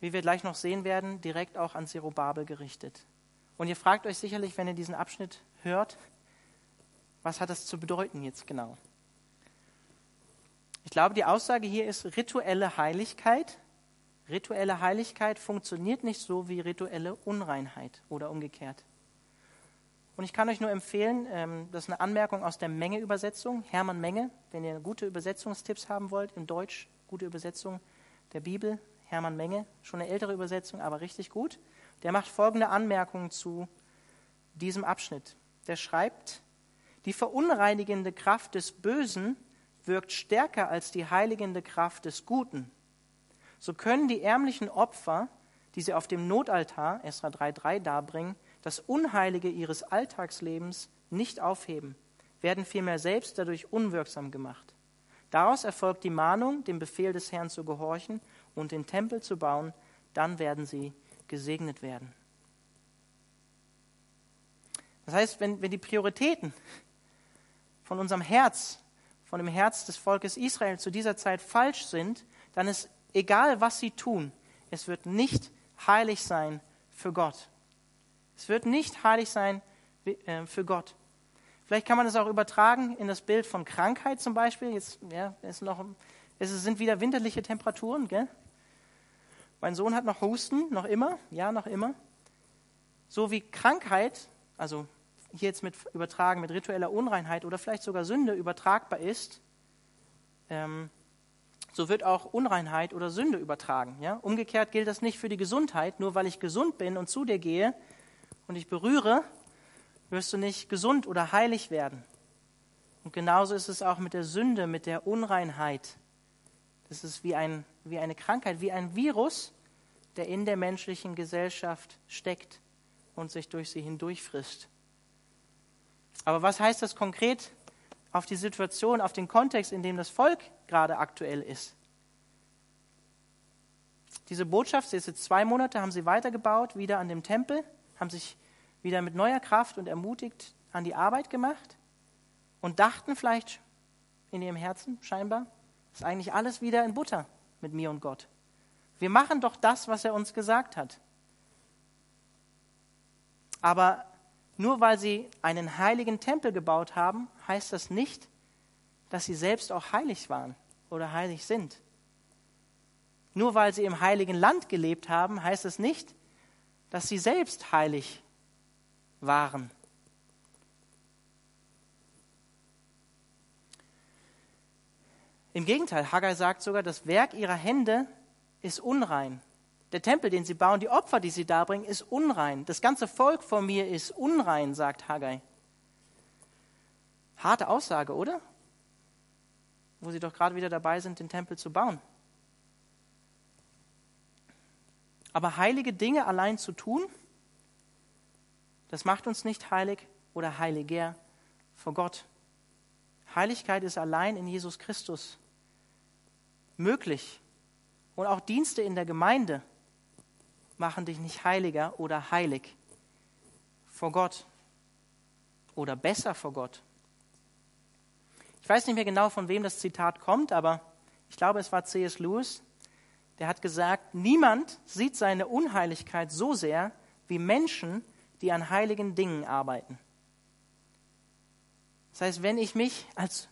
Wie wir gleich noch sehen werden, direkt auch an Zerubabel gerichtet. Und ihr fragt euch sicherlich, wenn ihr diesen Abschnitt hört, was hat das zu bedeuten jetzt genau? Ich glaube, die Aussage hier ist rituelle Heiligkeit Rituelle Heiligkeit funktioniert nicht so wie rituelle Unreinheit oder umgekehrt. Und ich kann euch nur empfehlen, ähm, das ist eine Anmerkung aus der Menge-Übersetzung, Hermann Menge, wenn ihr gute Übersetzungstipps haben wollt, in Deutsch, gute Übersetzung der Bibel, Hermann Menge, schon eine ältere Übersetzung, aber richtig gut. Der macht folgende Anmerkungen zu diesem Abschnitt. Der schreibt, die verunreinigende Kraft des Bösen wirkt stärker als die heiligende Kraft des Guten so können die ärmlichen Opfer, die sie auf dem Notaltar, Esra 3,3 darbringen, das Unheilige ihres Alltagslebens nicht aufheben, werden vielmehr selbst dadurch unwirksam gemacht. Daraus erfolgt die Mahnung, dem Befehl des Herrn zu gehorchen und den Tempel zu bauen, dann werden sie gesegnet werden. Das heißt, wenn, wenn die Prioritäten von unserem Herz, von dem Herz des Volkes Israel zu dieser Zeit falsch sind, dann ist egal was sie tun, es wird nicht heilig sein für Gott. Es wird nicht heilig sein äh, für Gott. Vielleicht kann man es auch übertragen in das Bild von Krankheit zum Beispiel. Jetzt, ja, es, noch, es sind wieder winterliche Temperaturen. Gell? Mein Sohn hat noch Husten, noch immer, ja, noch immer. So wie Krankheit, also hier jetzt mit übertragen mit ritueller Unreinheit oder vielleicht sogar Sünde übertragbar ist, ähm, so wird auch Unreinheit oder Sünde übertragen. Ja? Umgekehrt gilt das nicht für die Gesundheit. Nur weil ich gesund bin und zu dir gehe und ich berühre, wirst du nicht gesund oder heilig werden. Und genauso ist es auch mit der Sünde, mit der Unreinheit. Das ist wie, ein, wie eine Krankheit, wie ein Virus, der in der menschlichen Gesellschaft steckt und sich durch sie hindurchfrisst. Aber was heißt das konkret auf die Situation, auf den Kontext, in dem das Volk gerade aktuell ist. Diese Botschaft, sie ist jetzt zwei Monate, haben sie weitergebaut, wieder an dem Tempel, haben sich wieder mit neuer Kraft und ermutigt an die Arbeit gemacht und dachten vielleicht in ihrem Herzen scheinbar, ist eigentlich alles wieder in Butter mit mir und Gott. Wir machen doch das, was er uns gesagt hat. Aber nur weil sie einen heiligen Tempel gebaut haben, heißt das nicht, dass sie selbst auch heilig waren oder heilig sind. Nur weil sie im heiligen Land gelebt haben, heißt es nicht, dass sie selbst heilig waren. Im Gegenteil, Haggai sagt sogar, das Werk ihrer Hände ist unrein. Der Tempel, den sie bauen, die Opfer, die sie darbringen, ist unrein. Das ganze Volk vor mir ist unrein, sagt Haggai. Harte Aussage, oder? Wo sie doch gerade wieder dabei sind, den Tempel zu bauen. Aber heilige Dinge allein zu tun, das macht uns nicht heilig oder heiliger vor Gott. Heiligkeit ist allein in Jesus Christus möglich. Und auch Dienste in der Gemeinde machen dich nicht heiliger oder heilig vor Gott oder besser vor Gott. Ich weiß nicht mehr genau, von wem das Zitat kommt, aber ich glaube, es war C.S. Lewis, der hat gesagt, niemand sieht seine Unheiligkeit so sehr wie Menschen, die an heiligen Dingen arbeiten. Das heißt, wenn ich mich als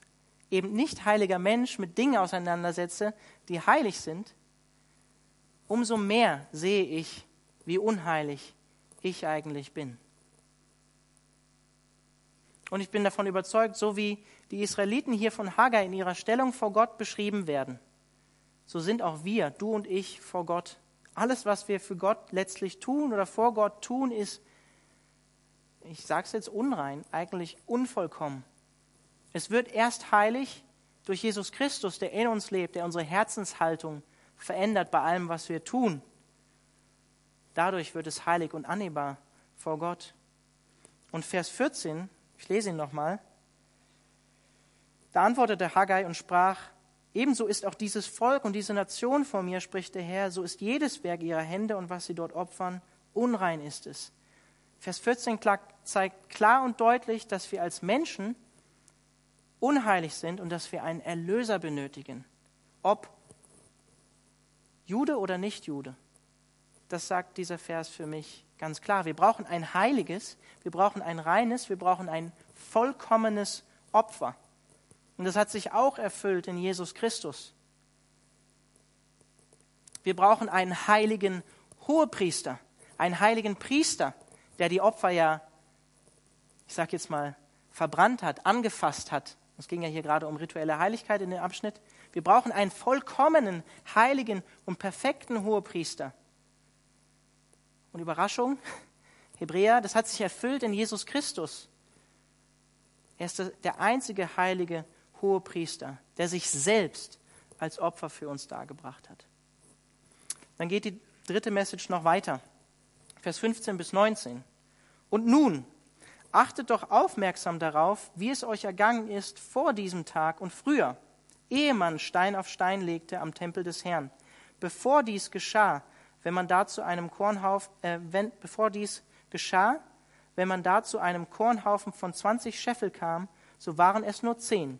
eben nicht heiliger Mensch mit Dingen auseinandersetze, die heilig sind, umso mehr sehe ich, wie unheilig ich eigentlich bin. Und ich bin davon überzeugt, so wie die Israeliten hier von Haggai in ihrer Stellung vor Gott beschrieben werden, so sind auch wir, du und ich, vor Gott. Alles, was wir für Gott letztlich tun oder vor Gott tun, ist, ich sage es jetzt unrein, eigentlich unvollkommen. Es wird erst heilig durch Jesus Christus, der in uns lebt, der unsere Herzenshaltung verändert bei allem, was wir tun. Dadurch wird es heilig und annehmbar vor Gott. Und Vers 14, ich lese ihn nochmal. Da antwortete Haggai und sprach, Ebenso ist auch dieses Volk und diese Nation vor mir, spricht der Herr, so ist jedes Werk ihrer Hände und was sie dort opfern, unrein ist es. Vers 14 zeigt klar und deutlich, dass wir als Menschen unheilig sind und dass wir einen Erlöser benötigen. Ob Jude oder nicht Jude. Das sagt dieser Vers für mich ganz klar. Wir brauchen ein heiliges, wir brauchen ein reines, wir brauchen ein vollkommenes Opfer. Und das hat sich auch erfüllt in Jesus Christus. Wir brauchen einen heiligen Hohepriester, einen heiligen Priester, der die Opfer ja, ich sag jetzt mal, verbrannt hat, angefasst hat. Es ging ja hier gerade um rituelle Heiligkeit in dem Abschnitt. Wir brauchen einen vollkommenen, heiligen und perfekten Hohepriester. Und Überraschung, Hebräer, das hat sich erfüllt in Jesus Christus. Er ist der einzige heilige Hohepriester, der sich selbst als Opfer für uns dargebracht hat. Dann geht die dritte Message noch weiter. Vers 15 bis 19. Und nun, achtet doch aufmerksam darauf, wie es euch ergangen ist vor diesem Tag und früher, ehe man Stein auf Stein legte am Tempel des Herrn. Bevor dies geschah, wenn man da zu einem Kornhaufen, äh, wenn, bevor dies geschah, wenn man da zu einem Kornhaufen von 20 Scheffel kam, so waren es nur zehn.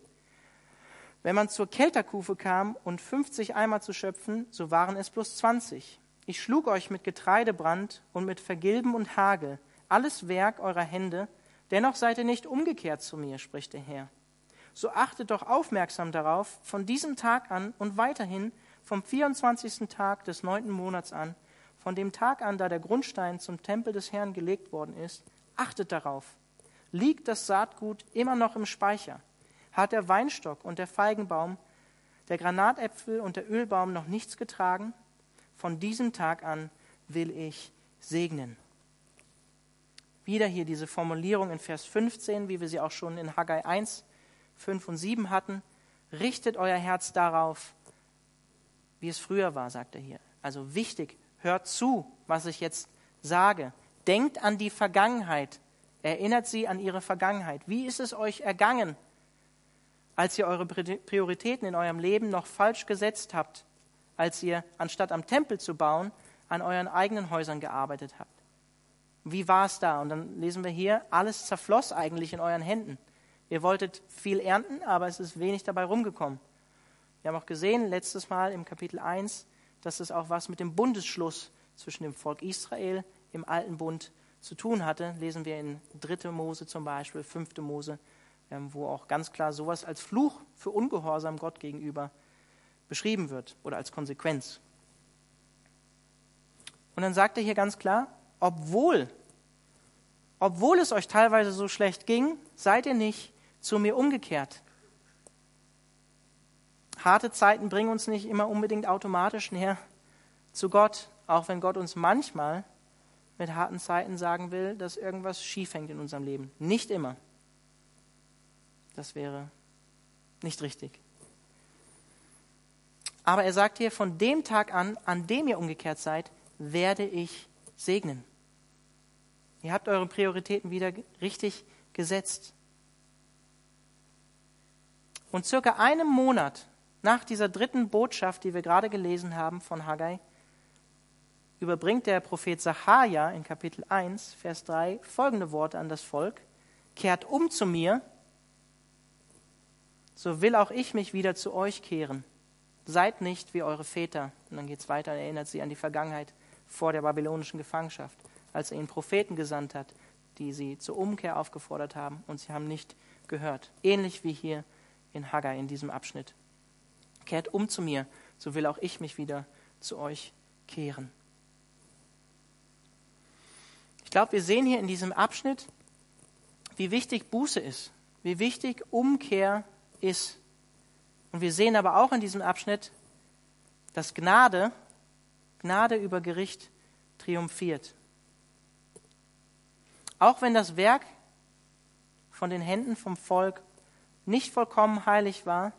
Wenn man zur Kelterkufe kam und 50 Eimer zu schöpfen, so waren es bloß 20. Ich schlug euch mit Getreidebrand und mit Vergilben und Hagel, alles Werk eurer Hände, dennoch seid ihr nicht umgekehrt zu mir, spricht der Herr. So achtet doch aufmerksam darauf, von diesem Tag an und weiterhin vom 24. Tag des neunten Monats an, von dem Tag an, da der Grundstein zum Tempel des Herrn gelegt worden ist, achtet darauf. Liegt das Saatgut immer noch im Speicher? Hat der Weinstock und der Feigenbaum, der Granatäpfel und der Ölbaum noch nichts getragen? Von diesem Tag an will ich segnen. Wieder hier diese Formulierung in Vers 15, wie wir sie auch schon in Haggai 1, 5 und 7 hatten. Richtet euer Herz darauf, wie es früher war, sagt er hier. Also wichtig, hört zu, was ich jetzt sage. Denkt an die Vergangenheit. Erinnert sie an ihre Vergangenheit. Wie ist es euch ergangen? Als ihr eure Prioritäten in eurem Leben noch falsch gesetzt habt, als ihr, anstatt am Tempel zu bauen, an euren eigenen Häusern gearbeitet habt. Wie war es da? Und dann lesen wir hier, alles zerfloss eigentlich in euren Händen. Ihr wolltet viel ernten, aber es ist wenig dabei rumgekommen. Wir haben auch gesehen, letztes Mal im Kapitel 1, dass es auch was mit dem Bundesschluss zwischen dem Volk Israel im alten Bund zu tun hatte. Lesen wir in 3. Mose zum Beispiel, 5. Mose wo auch ganz klar sowas als Fluch für Ungehorsam Gott gegenüber beschrieben wird oder als Konsequenz. Und dann sagt er hier ganz klar, obwohl, obwohl es euch teilweise so schlecht ging, seid ihr nicht zu mir umgekehrt. Harte Zeiten bringen uns nicht immer unbedingt automatisch näher zu Gott, auch wenn Gott uns manchmal mit harten Zeiten sagen will, dass irgendwas schief hängt in unserem Leben. Nicht immer. Das wäre nicht richtig. Aber er sagt hier, von dem Tag an, an dem ihr umgekehrt seid, werde ich segnen. Ihr habt eure Prioritäten wieder richtig gesetzt. Und circa einem Monat nach dieser dritten Botschaft, die wir gerade gelesen haben von Haggai, überbringt der Prophet Sacharja in Kapitel 1, Vers 3 folgende Worte an das Volk. Kehrt um zu mir, so will auch ich mich wieder zu euch kehren. Seid nicht wie eure Väter. Und dann geht es weiter, erinnert sie an die Vergangenheit vor der babylonischen Gefangenschaft, als er ihnen Propheten gesandt hat, die sie zur Umkehr aufgefordert haben und sie haben nicht gehört. Ähnlich wie hier in Haggai in diesem Abschnitt. Kehrt um zu mir, so will auch ich mich wieder zu euch kehren. Ich glaube, wir sehen hier in diesem Abschnitt, wie wichtig Buße ist, wie wichtig Umkehr ist. Und wir sehen aber auch in diesem Abschnitt, dass Gnade, Gnade über Gericht triumphiert. Auch wenn das Werk von den Händen vom Volk nicht vollkommen heilig war,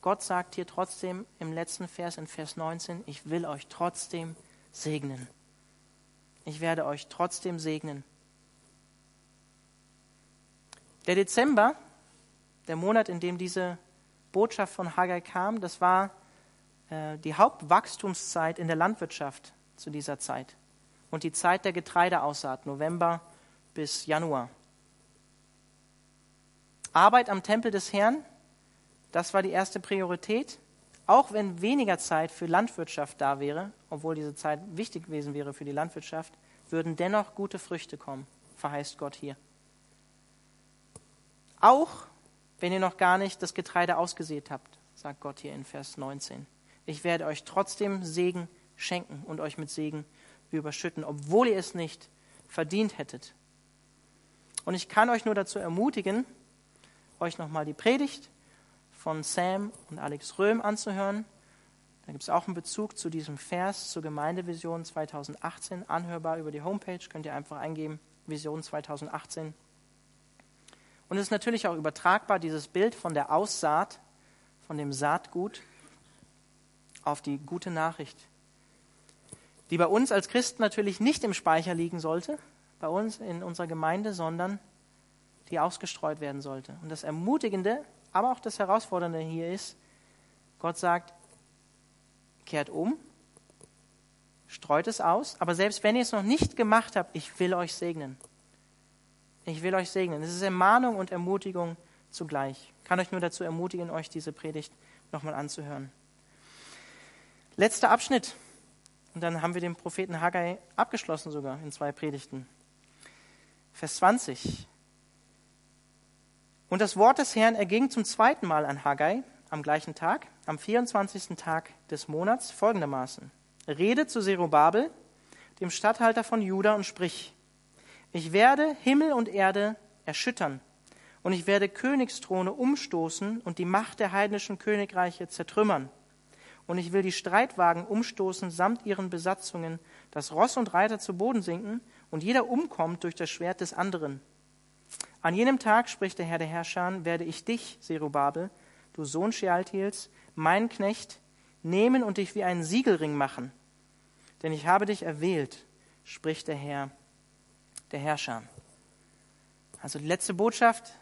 Gott sagt hier trotzdem im letzten Vers, in Vers 19, ich will euch trotzdem segnen. Ich werde euch trotzdem segnen. Der Dezember, der Monat, in dem diese Botschaft von Haggai kam, das war äh, die Hauptwachstumszeit in der Landwirtschaft zu dieser Zeit und die Zeit der Getreideaussaat, November bis Januar. Arbeit am Tempel des Herrn, das war die erste Priorität. Auch wenn weniger Zeit für Landwirtschaft da wäre, obwohl diese Zeit wichtig gewesen wäre für die Landwirtschaft, würden dennoch gute Früchte kommen, verheißt Gott hier. Auch wenn ihr noch gar nicht das Getreide ausgesät habt, sagt Gott hier in Vers 19. Ich werde euch trotzdem Segen schenken und euch mit Segen überschütten, obwohl ihr es nicht verdient hättet. Und ich kann euch nur dazu ermutigen, euch nochmal die Predigt von Sam und Alex Röhm anzuhören. Da gibt es auch einen Bezug zu diesem Vers zur Gemeindevision 2018, anhörbar über die Homepage, könnt ihr einfach eingeben, Vision 2018. Und es ist natürlich auch übertragbar, dieses Bild von der Aussaat, von dem Saatgut auf die gute Nachricht, die bei uns als Christen natürlich nicht im Speicher liegen sollte, bei uns in unserer Gemeinde, sondern die ausgestreut werden sollte. Und das Ermutigende, aber auch das Herausfordernde hier ist, Gott sagt, kehrt um, streut es aus, aber selbst wenn ihr es noch nicht gemacht habt, ich will euch segnen. Ich will euch segnen. Es ist Ermahnung und Ermutigung zugleich. Ich kann euch nur dazu ermutigen, euch diese Predigt nochmal anzuhören. Letzter Abschnitt. Und dann haben wir den Propheten Haggai abgeschlossen sogar in zwei Predigten. Vers 20. Und das Wort des Herrn erging zum zweiten Mal an Haggai am gleichen Tag, am 24. Tag des Monats, folgendermaßen. Rede zu Zerubabel, dem Statthalter von Juda, und sprich, ich werde Himmel und Erde erschüttern, und ich werde Königsthrone umstoßen und die Macht der heidnischen Königreiche zertrümmern. Und ich will die Streitwagen umstoßen samt ihren Besatzungen, dass Ross und Reiter zu Boden sinken und jeder umkommt durch das Schwert des anderen. An jenem Tag, spricht der Herr der Herrscher, werde ich dich, Serubabel, du Sohn Shealtiels, mein Knecht, nehmen und dich wie einen Siegelring machen. Denn ich habe dich erwählt, spricht der Herr, der Herrscher. Also die letzte Botschaft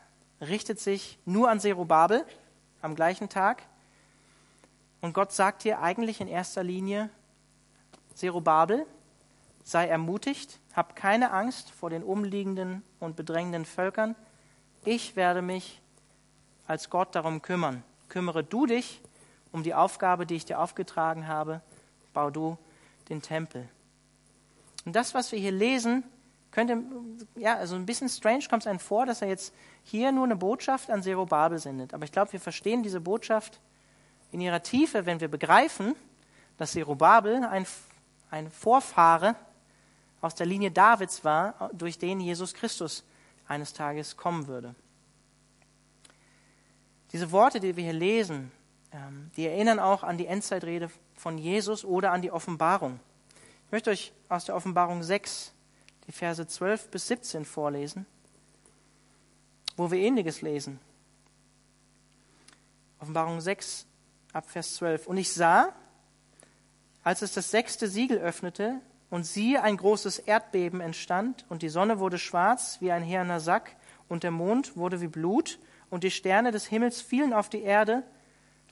richtet sich nur an Serubabel am gleichen Tag. Und Gott sagt hier eigentlich in erster Linie, Serubabel, sei ermutigt, hab keine Angst vor den umliegenden und bedrängenden Völkern. Ich werde mich als Gott darum kümmern. Kümmere du dich um die Aufgabe, die ich dir aufgetragen habe. Bau du den Tempel. Und das, was wir hier lesen, könnte, ja, also ein bisschen strange kommt es einem vor, dass er jetzt hier nur eine Botschaft an Zerubabel sendet. Aber ich glaube, wir verstehen diese Botschaft in ihrer Tiefe, wenn wir begreifen, dass Zerubabel ein, ein Vorfahre aus der Linie Davids war, durch den Jesus Christus eines Tages kommen würde. Diese Worte, die wir hier lesen, ähm, die erinnern auch an die Endzeitrede von Jesus oder an die Offenbarung. Ich möchte euch aus der Offenbarung 6 die Verse 12 bis 17 vorlesen, wo wir ähnliches lesen. Offenbarung 6 ab Vers 12. Und ich sah, als es das sechste Siegel öffnete, und siehe, ein großes Erdbeben entstand, und die Sonne wurde schwarz wie ein herner Sack, und der Mond wurde wie Blut, und die Sterne des Himmels fielen auf die Erde,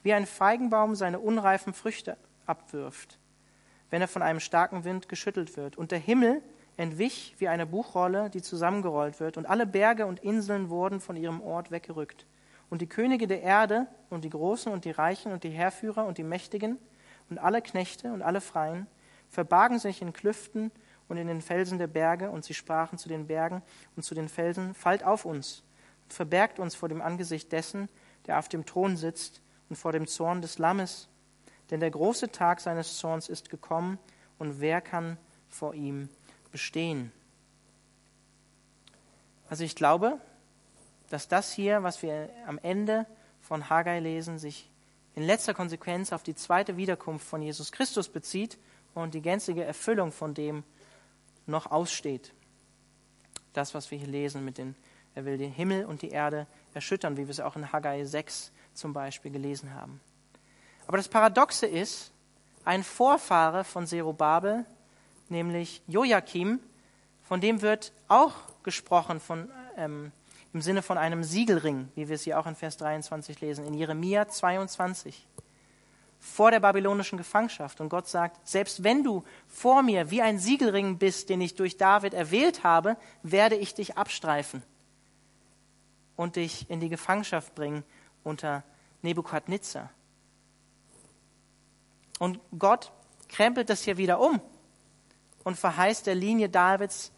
wie ein Feigenbaum seine unreifen Früchte abwirft. wenn er von einem starken Wind geschüttelt wird. Und der Himmel entwich wie eine Buchrolle, die zusammengerollt wird, und alle Berge und Inseln wurden von ihrem Ort weggerückt. Und die Könige der Erde und die Großen und die Reichen und die Herrführer und die Mächtigen und alle Knechte und alle Freien verbargen sich in Klüften und in den Felsen der Berge, und sie sprachen zu den Bergen und zu den Felsen, fallt auf uns und verbergt uns vor dem Angesicht dessen, der auf dem Thron sitzt, und vor dem Zorn des Lammes. Denn der große Tag seines Zorns ist gekommen, und wer kann vor ihm bestehen? Also ich glaube, dass das hier, was wir am Ende von Haggai lesen, sich in letzter Konsequenz auf die zweite Wiederkunft von Jesus Christus bezieht und die gänzliche Erfüllung von dem noch aussteht. Das, was wir hier lesen mit den, er will den Himmel und die Erde erschüttern, wie wir es auch in Haggai 6 zum Beispiel gelesen haben. Aber das Paradoxe ist, ein Vorfahre von Zerubabel, nämlich Joachim, von dem wird auch gesprochen von, ähm, im Sinne von einem Siegelring, wie wir es hier auch in Vers 23 lesen, in Jeremia 22, vor der babylonischen Gefangenschaft. Und Gott sagt, selbst wenn du vor mir wie ein Siegelring bist, den ich durch David erwählt habe, werde ich dich abstreifen und dich in die Gefangenschaft bringen unter Nebukadnezar. Und Gott krempelt das hier wieder um und verheißt der Linie Davids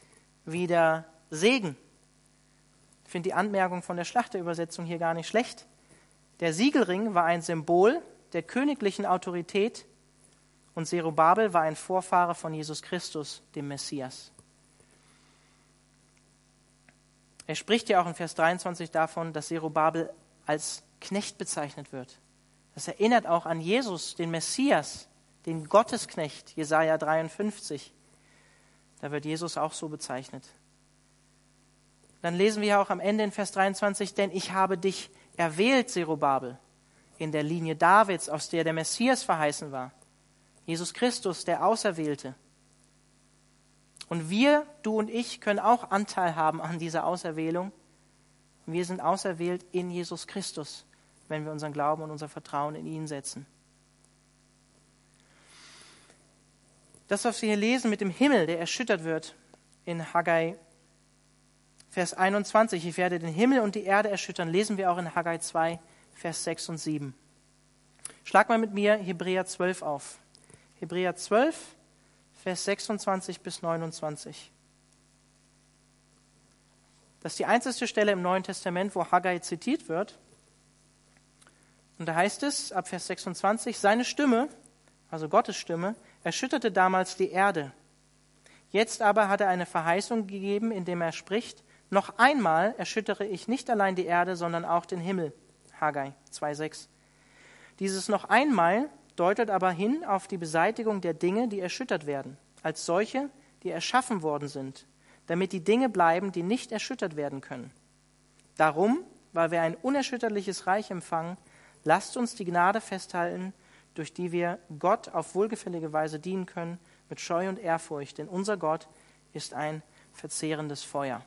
wieder Segen. Ich finde die Anmerkung von der Schlachterübersetzung hier gar nicht schlecht. Der Siegelring war ein Symbol der königlichen Autorität und Zerubabel war ein Vorfahre von Jesus Christus, dem Messias. Er spricht ja auch in Vers 23 davon, dass Zerubabel als Knecht bezeichnet wird. Das erinnert auch an Jesus, den Messias, den Gottesknecht, Jesaja 53. Da wird Jesus auch so bezeichnet. Dann lesen wir auch am Ende in Vers 23, denn ich habe dich erwählt, Zerubabel, in der Linie Davids, aus der der Messias verheißen war. Jesus Christus, der Auserwählte. Und wir, du und ich, können auch Anteil haben an dieser Auserwählung. Wir sind auserwählt in Jesus Christus, wenn wir unseren Glauben und unser Vertrauen in ihn setzen. Das, was wir hier lesen mit dem Himmel, der erschüttert wird in Haggai Vers 21, ich werde den Himmel und die Erde erschüttern, lesen wir auch in Haggai 2, Vers 6 und 7. Schlag mal mit mir Hebräer 12 auf. Hebräer 12, Vers 26 bis 29. Das ist die einzige Stelle im Neuen Testament, wo Haggai zitiert wird. Und da heißt es ab Vers 26, seine Stimme, also Gottes Stimme, erschütterte damals die Erde. Jetzt aber hat er eine Verheißung gegeben, indem er spricht, noch einmal erschüttere ich nicht allein die Erde, sondern auch den Himmel. Haggai 2,6. Dieses noch einmal deutet aber hin auf die Beseitigung der Dinge, die erschüttert werden, als solche, die erschaffen worden sind, damit die Dinge bleiben, die nicht erschüttert werden können. Darum, weil wir ein unerschütterliches Reich empfangen, lasst uns die Gnade festhalten, durch die wir Gott auf wohlgefällige Weise dienen können, mit Scheu und Ehrfurcht, denn unser Gott ist ein verzehrendes Feuer.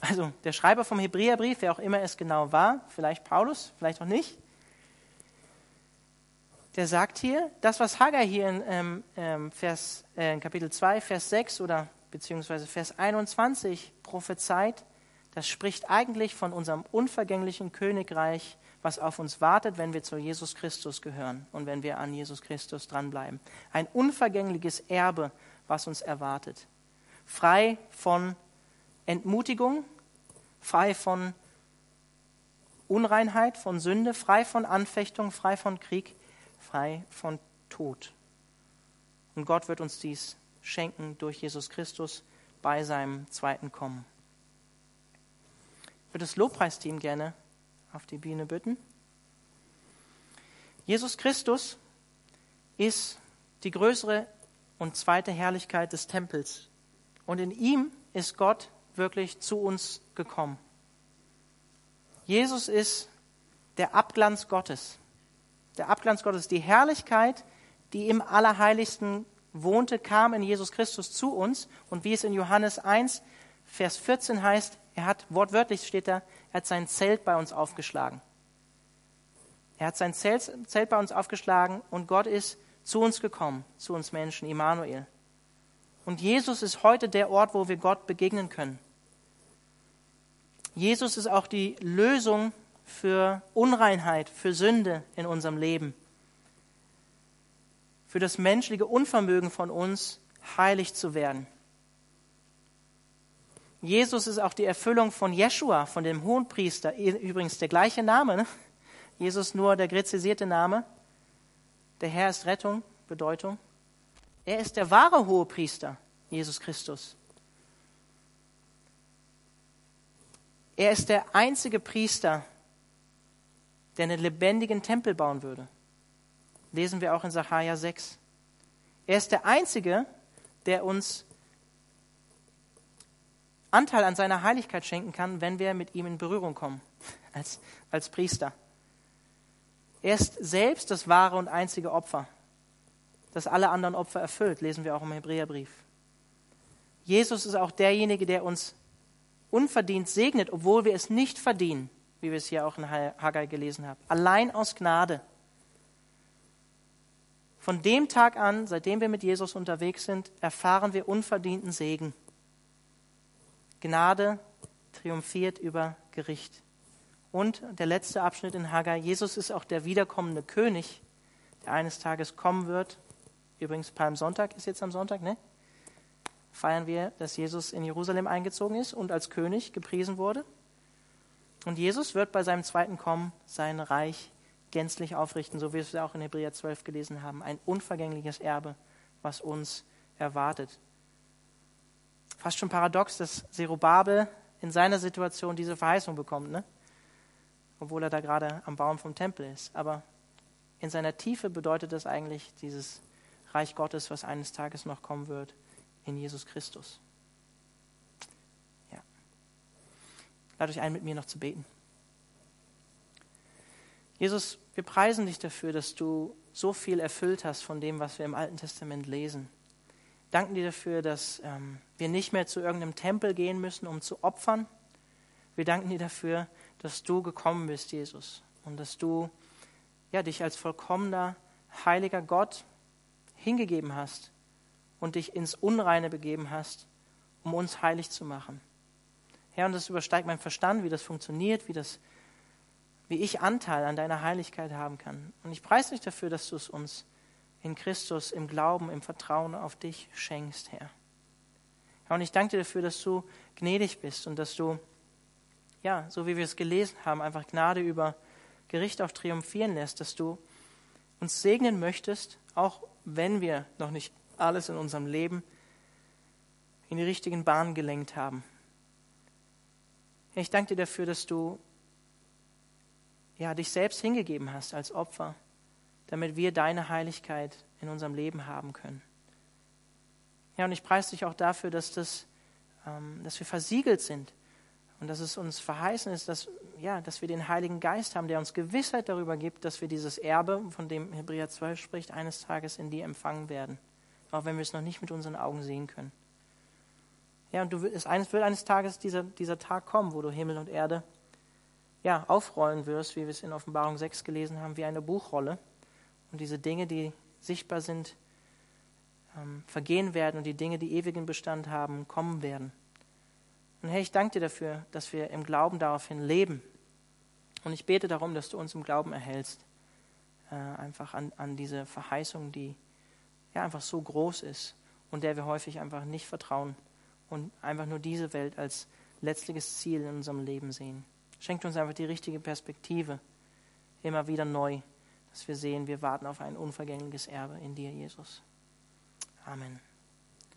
Also der Schreiber vom Hebräerbrief, wer auch immer es genau war, vielleicht Paulus, vielleicht auch nicht, der sagt hier, das, was Haggai hier in, ähm, ähm Vers, äh, in Kapitel 2, Vers 6 oder beziehungsweise Vers 21 prophezeit, das spricht eigentlich von unserem unvergänglichen Königreich, was auf uns wartet, wenn wir zu Jesus Christus gehören und wenn wir an Jesus Christus dranbleiben. Ein unvergängliches Erbe, was uns erwartet. Frei von Entmutigung, frei von Unreinheit, von Sünde, frei von Anfechtung, frei von Krieg, frei von Tod. Und Gott wird uns dies schenken durch Jesus Christus bei seinem zweiten Kommen. Ich würde das Lobpreisteam gerne auf die Bühne bitten. Jesus Christus ist die größere und zweite Herrlichkeit des Tempels. Und in ihm ist Gott wirklich zu uns gekommen. Jesus ist der Abglanz Gottes der Abglanz Gottes, die Herrlichkeit, die im Allerheiligsten wohnte, kam in Jesus Christus zu uns. Und wie es in Johannes 1, Vers 14 heißt, er hat, wortwörtlich steht da, er hat sein Zelt bei uns aufgeschlagen. Er hat sein Zelt, Zelt bei uns aufgeschlagen und Gott ist zu uns gekommen, zu uns Menschen, Immanuel. Und Jesus ist heute der Ort, wo wir Gott begegnen können. Jesus ist auch die Lösung für Unreinheit, für Sünde in unserem Leben, für das menschliche Unvermögen von uns, heilig zu werden. Jesus ist auch die Erfüllung von Jeshua, von dem Hohenpriester, übrigens der gleiche Name, ne? Jesus nur der gräzisierte Name. Der Herr ist Rettung, Bedeutung. Er ist der wahre Hohepriester, Jesus Christus. Er ist der einzige Priester, der einen lebendigen Tempel bauen würde. Lesen wir auch in Sacharja 6. Er ist der einzige, der uns Anteil an seiner Heiligkeit schenken kann, wenn wir mit ihm in Berührung kommen, als, als Priester. Er ist selbst das wahre und einzige Opfer, das alle anderen Opfer erfüllt, lesen wir auch im Hebräerbrief. Jesus ist auch derjenige, der uns unverdient segnet, obwohl wir es nicht verdienen, wie wir es hier auch in Haggai gelesen haben. Allein aus Gnade. Von dem Tag an, seitdem wir mit Jesus unterwegs sind, erfahren wir unverdienten Segen. Gnade triumphiert über Gericht. Und der letzte Abschnitt in Haggai, Jesus ist auch der wiederkommende König, der eines Tages kommen wird. Übrigens, Palmsonntag ist jetzt am Sonntag, ne? Feiern wir, dass Jesus in Jerusalem eingezogen ist und als König gepriesen wurde. Und Jesus wird bei seinem zweiten Kommen sein Reich gänzlich aufrichten, so wie wir es auch in Hebräer 12 gelesen haben. Ein unvergängliches Erbe, was uns erwartet. Fast schon paradox, dass Zerubabel in seiner Situation diese Verheißung bekommt. Ne? obwohl er da gerade am Baum vom Tempel ist. Aber in seiner Tiefe bedeutet das eigentlich dieses Reich Gottes, was eines Tages noch kommen wird, in Jesus Christus. Ja. Lade euch ein, mit mir noch zu beten. Jesus, wir preisen dich dafür, dass du so viel erfüllt hast von dem, was wir im Alten Testament lesen. Danken dir dafür, dass ähm, wir nicht mehr zu irgendeinem Tempel gehen müssen, um zu opfern. Wir danken dir dafür, dass du gekommen bist, Jesus, und dass du ja, dich als vollkommener, heiliger Gott hingegeben hast und dich ins Unreine begeben hast, um uns heilig zu machen. Herr, und das übersteigt mein Verstand, wie das funktioniert, wie, das, wie ich Anteil an deiner Heiligkeit haben kann. Und ich preise dich dafür, dass du es uns in Christus, im Glauben, im Vertrauen auf dich schenkst, Herr. Ja, und ich danke dir dafür, dass du gnädig bist und dass du ja, so wie wir es gelesen haben, einfach Gnade über Gericht auch triumphieren lässt, dass du uns segnen möchtest, auch wenn wir noch nicht alles in unserem Leben in die richtigen Bahnen gelenkt haben. Ich danke dir dafür, dass du ja, dich selbst hingegeben hast als Opfer, damit wir deine Heiligkeit in unserem Leben haben können. Ja, und ich preise dich auch dafür, dass, das, ähm, dass wir versiegelt sind und dass es uns verheißen ist, dass, ja, dass wir den Heiligen Geist haben, der uns Gewissheit darüber gibt, dass wir dieses Erbe, von dem Hebräer 12 spricht, eines Tages in dir empfangen werden. Auch wenn wir es noch nicht mit unseren Augen sehen können. Ja, und du, es wird eines Tages dieser, dieser Tag kommen, wo du Himmel und Erde ja, aufrollen wirst, wie wir es in Offenbarung 6 gelesen haben, wie eine Buchrolle. Und diese Dinge, die sichtbar sind, ähm, vergehen werden und die Dinge, die ewigen Bestand haben, kommen werden. Und Herr, ich danke dir dafür, dass wir im Glauben daraufhin leben. Und ich bete darum, dass du uns im Glauben erhältst. Äh, einfach an, an diese Verheißung, die ja einfach so groß ist und der wir häufig einfach nicht vertrauen und einfach nur diese Welt als letztliches Ziel in unserem Leben sehen. Schenkt uns einfach die richtige Perspektive, immer wieder neu, dass wir sehen, wir warten auf ein unvergängliches Erbe in dir, Jesus. Amen.